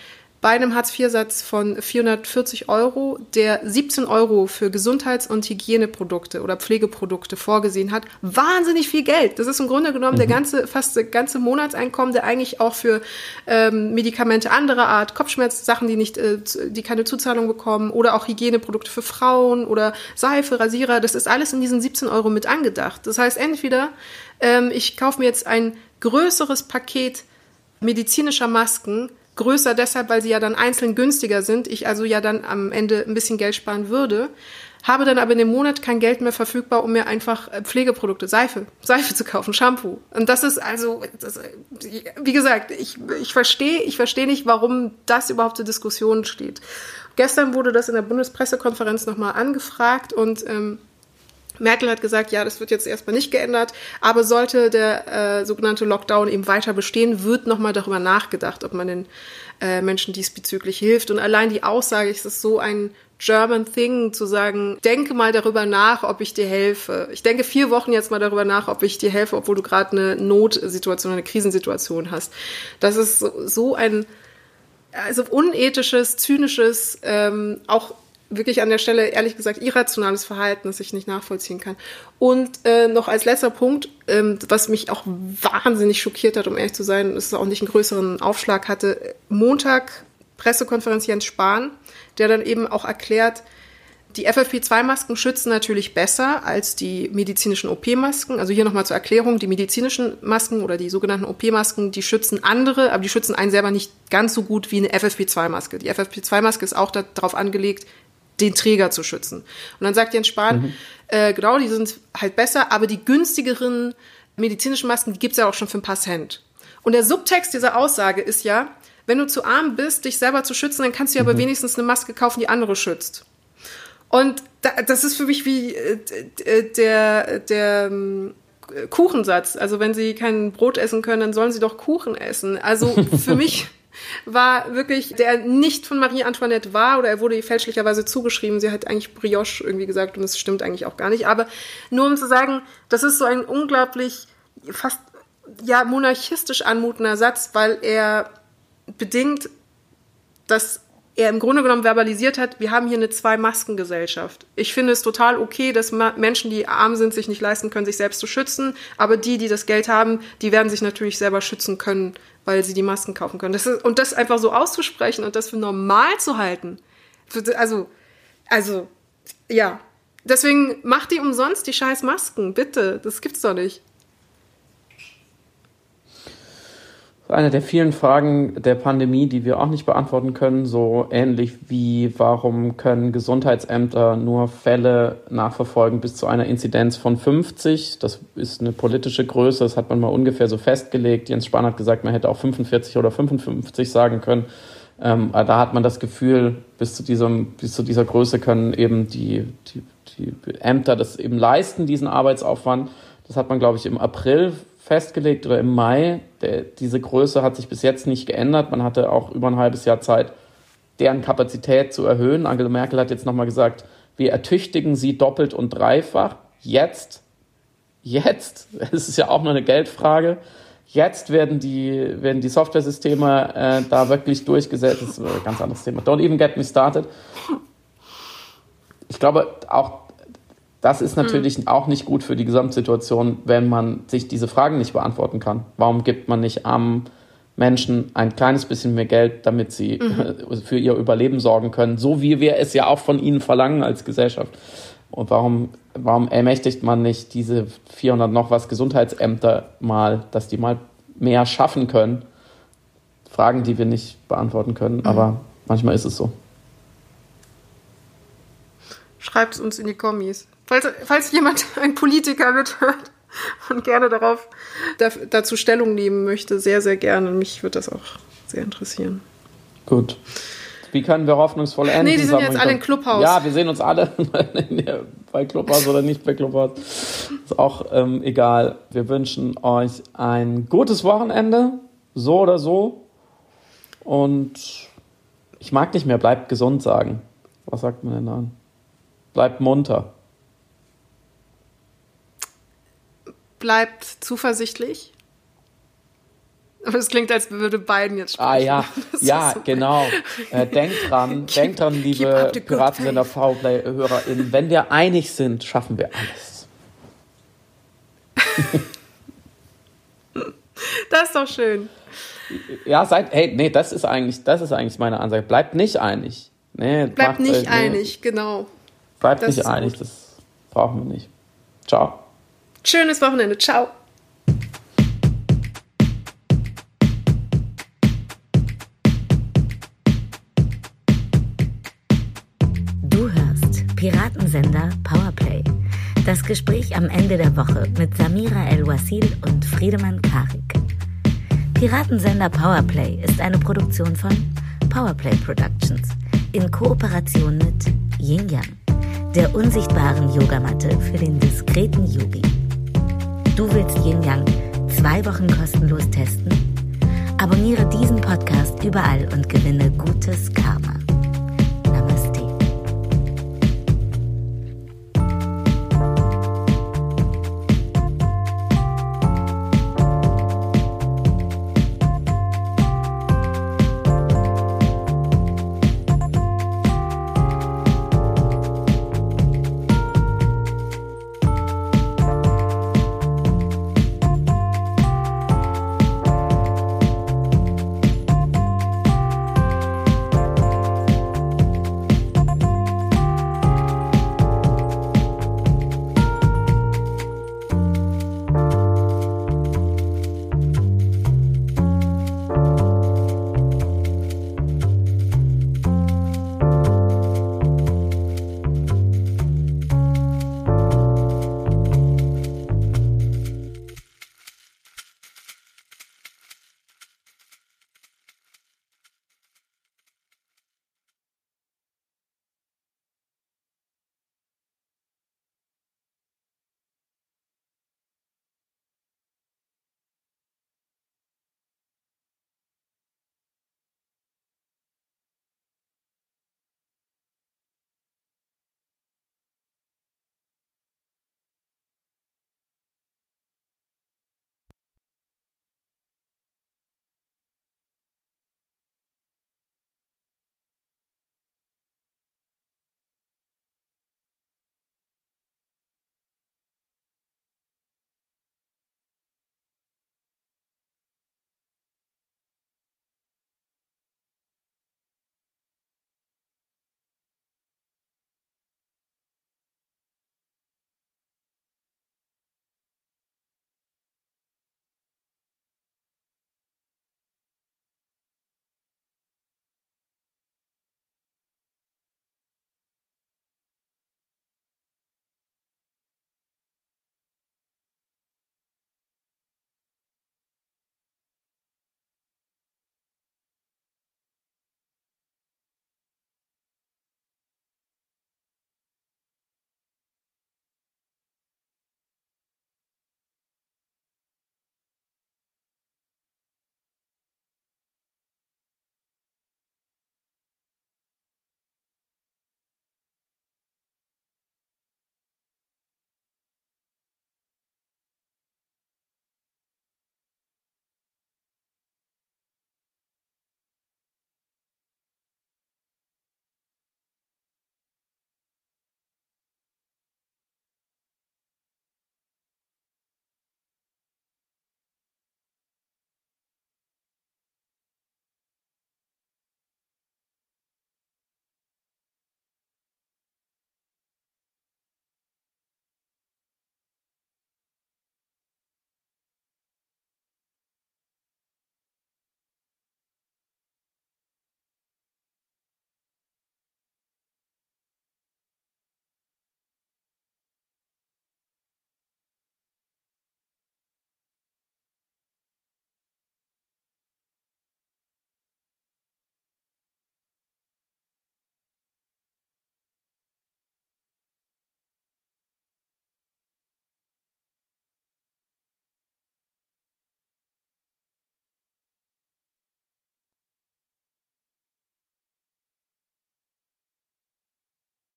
bei einem Hartz-IV-Satz von 440 Euro, der 17 Euro für Gesundheits- und Hygieneprodukte oder Pflegeprodukte vorgesehen hat, wahnsinnig viel Geld. Das ist im Grunde genommen mhm. der ganze, fast der ganze Monatseinkommen, der eigentlich auch für ähm, Medikamente anderer Art, Kopfschmerzsachen, die nicht, äh, die keine Zuzahlung bekommen, oder auch Hygieneprodukte für Frauen oder Seife, Rasierer, das ist alles in diesen 17 Euro mit angedacht. Das heißt, entweder ähm, ich kaufe mir jetzt ein größeres Paket medizinischer Masken, größer deshalb, weil sie ja dann einzeln günstiger sind, ich also ja dann am Ende ein bisschen Geld sparen würde, habe dann aber in dem Monat kein Geld mehr verfügbar, um mir einfach äh, Pflegeprodukte, Seife, Seife zu kaufen, Shampoo. Und das ist also, das, wie gesagt, ich, ich verstehe ich verstehe nicht, warum das überhaupt zur Diskussion steht. Gestern wurde das in der Bundespressekonferenz nochmal angefragt und ähm, Merkel hat gesagt, ja, das wird jetzt erstmal nicht geändert, aber sollte der äh, sogenannte Lockdown eben weiter bestehen, wird nochmal darüber nachgedacht, ob man den äh, Menschen diesbezüglich hilft. Und allein die Aussage, es ist so ein German Thing zu sagen, denke mal darüber nach, ob ich dir helfe. Ich denke vier Wochen jetzt mal darüber nach, ob ich dir helfe, obwohl du gerade eine Notsituation, eine Krisensituation hast. Das ist so, so ein also unethisches, zynisches, ähm, auch wirklich an der Stelle ehrlich gesagt irrationales Verhalten, das ich nicht nachvollziehen kann. Und äh, noch als letzter Punkt, ähm, was mich auch wahnsinnig schockiert hat, um ehrlich zu sein, ist auch nicht einen größeren Aufschlag hatte. Montag Pressekonferenz Jens Spahn, der dann eben auch erklärt, die FFP2-Masken schützen natürlich besser als die medizinischen OP-Masken. Also hier nochmal zur Erklärung, die medizinischen Masken oder die sogenannten OP-Masken, die schützen andere, aber die schützen einen selber nicht ganz so gut wie eine FFP2-Maske. Die FFP2-Maske ist auch darauf angelegt, den Träger zu schützen. Und dann sagt Jens Spahn, mhm. äh, genau, die sind halt besser, aber die günstigeren medizinischen Masken, die gibt's ja auch schon für ein paar Cent. Und der Subtext dieser Aussage ist ja, wenn du zu arm bist, dich selber zu schützen, dann kannst du ja mhm. aber wenigstens eine Maske kaufen, die andere schützt. Und da, das ist für mich wie äh, der, der ähm, Kuchensatz. Also wenn sie kein Brot essen können, dann sollen sie doch Kuchen essen. Also für *laughs* mich war wirklich, der nicht von Marie Antoinette war oder er wurde ihr fälschlicherweise zugeschrieben. Sie hat eigentlich Brioche irgendwie gesagt und das stimmt eigentlich auch gar nicht. Aber nur um zu sagen, das ist so ein unglaublich fast ja monarchistisch anmutender Satz, weil er bedingt, dass er im Grunde genommen verbalisiert hat, wir haben hier eine Zwei-Masken-Gesellschaft. Ich finde es total okay, dass Menschen, die arm sind, sich nicht leisten können, sich selbst zu schützen. Aber die, die das Geld haben, die werden sich natürlich selber schützen können, weil sie die Masken kaufen können. Das ist, und das einfach so auszusprechen und das für normal zu halten. Also, also, ja. Deswegen macht die umsonst die scheiß Masken, bitte. Das gibt's doch nicht. Eine der vielen Fragen der Pandemie, die wir auch nicht beantworten können, so ähnlich wie warum können Gesundheitsämter nur Fälle nachverfolgen bis zu einer Inzidenz von 50. Das ist eine politische Größe, das hat man mal ungefähr so festgelegt. Jens Spahn hat gesagt, man hätte auch 45 oder 55 sagen können. Ähm, da hat man das Gefühl, bis zu, diesem, bis zu dieser Größe können eben die, die, die Ämter das eben leisten, diesen Arbeitsaufwand. Das hat man, glaube ich, im April festgelegt oder im Mai. Der, diese Größe hat sich bis jetzt nicht geändert. Man hatte auch über ein halbes Jahr Zeit, deren Kapazität zu erhöhen. Angela Merkel hat jetzt nochmal gesagt, wir ertüchtigen sie doppelt und dreifach. Jetzt, jetzt, *laughs* es ist ja auch nur eine Geldfrage, jetzt werden die, werden die Software-Systeme äh, da wirklich durchgesetzt. Das ist ein ganz anderes Thema. Don't even get me started. Ich glaube, auch das ist natürlich mhm. auch nicht gut für die Gesamtsituation, wenn man sich diese Fragen nicht beantworten kann. Warum gibt man nicht armen Menschen ein kleines bisschen mehr Geld, damit sie mhm. für ihr Überleben sorgen können, so wie wir es ja auch von ihnen verlangen als Gesellschaft? Und warum, warum ermächtigt man nicht diese 400 noch was Gesundheitsämter mal, dass die mal mehr schaffen können? Fragen, die wir nicht beantworten können, mhm. aber manchmal ist es so. Schreibt es uns in die Kommis. Falls, falls jemand, *laughs* ein Politiker mithört und gerne darauf dazu Stellung nehmen möchte, sehr, sehr gerne. Mich würde das auch sehr interessieren. Gut. Wie können wir hoffnungsvoll enden? Nee, die sind jetzt alle im Clubhaus. Ja, wir sehen uns alle *laughs* bei Clubhaus oder nicht bei Clubhaus. Ist auch ähm, egal. Wir wünschen euch ein gutes Wochenende, so oder so. Und ich mag nicht mehr, bleibt gesund sagen. Was sagt man denn dann? Bleibt munter. Bleibt zuversichtlich. Aber es klingt, als würde Biden jetzt sprechen. Ah ja, *laughs* Das ja, so genau. Äh, denkt dran, *laughs* denkt dran, liebe Piratensender faith. V-Play-HörerInnen, wenn wir einig sind, schaffen wir alles. *laughs* Das ist doch schön. Ja, seid, hey, nee, das ist eigentlich, das ist eigentlich meine Ansage. Bleibt nicht einig. Nee, Bleibt macht nicht nee, einig, genau. Bleibt Das nicht einig, gut. das brauchen wir nicht. Ciao. Schönes Wochenende. Ciao. Du hörst Piratensender Powerplay. Das Gespräch am Ende der Woche mit Samira El-Wasil und Friedemann Karik. Piratensender Powerplay ist eine Produktion von Powerplay Productions in Kooperation mit Yin Yang, der unsichtbaren Yogamatte für den diskreten Yogi. Du willst Yin Yang zwei Wochen kostenlos testen? Abonniere diesen Podcast überall und gewinne gutes Karma.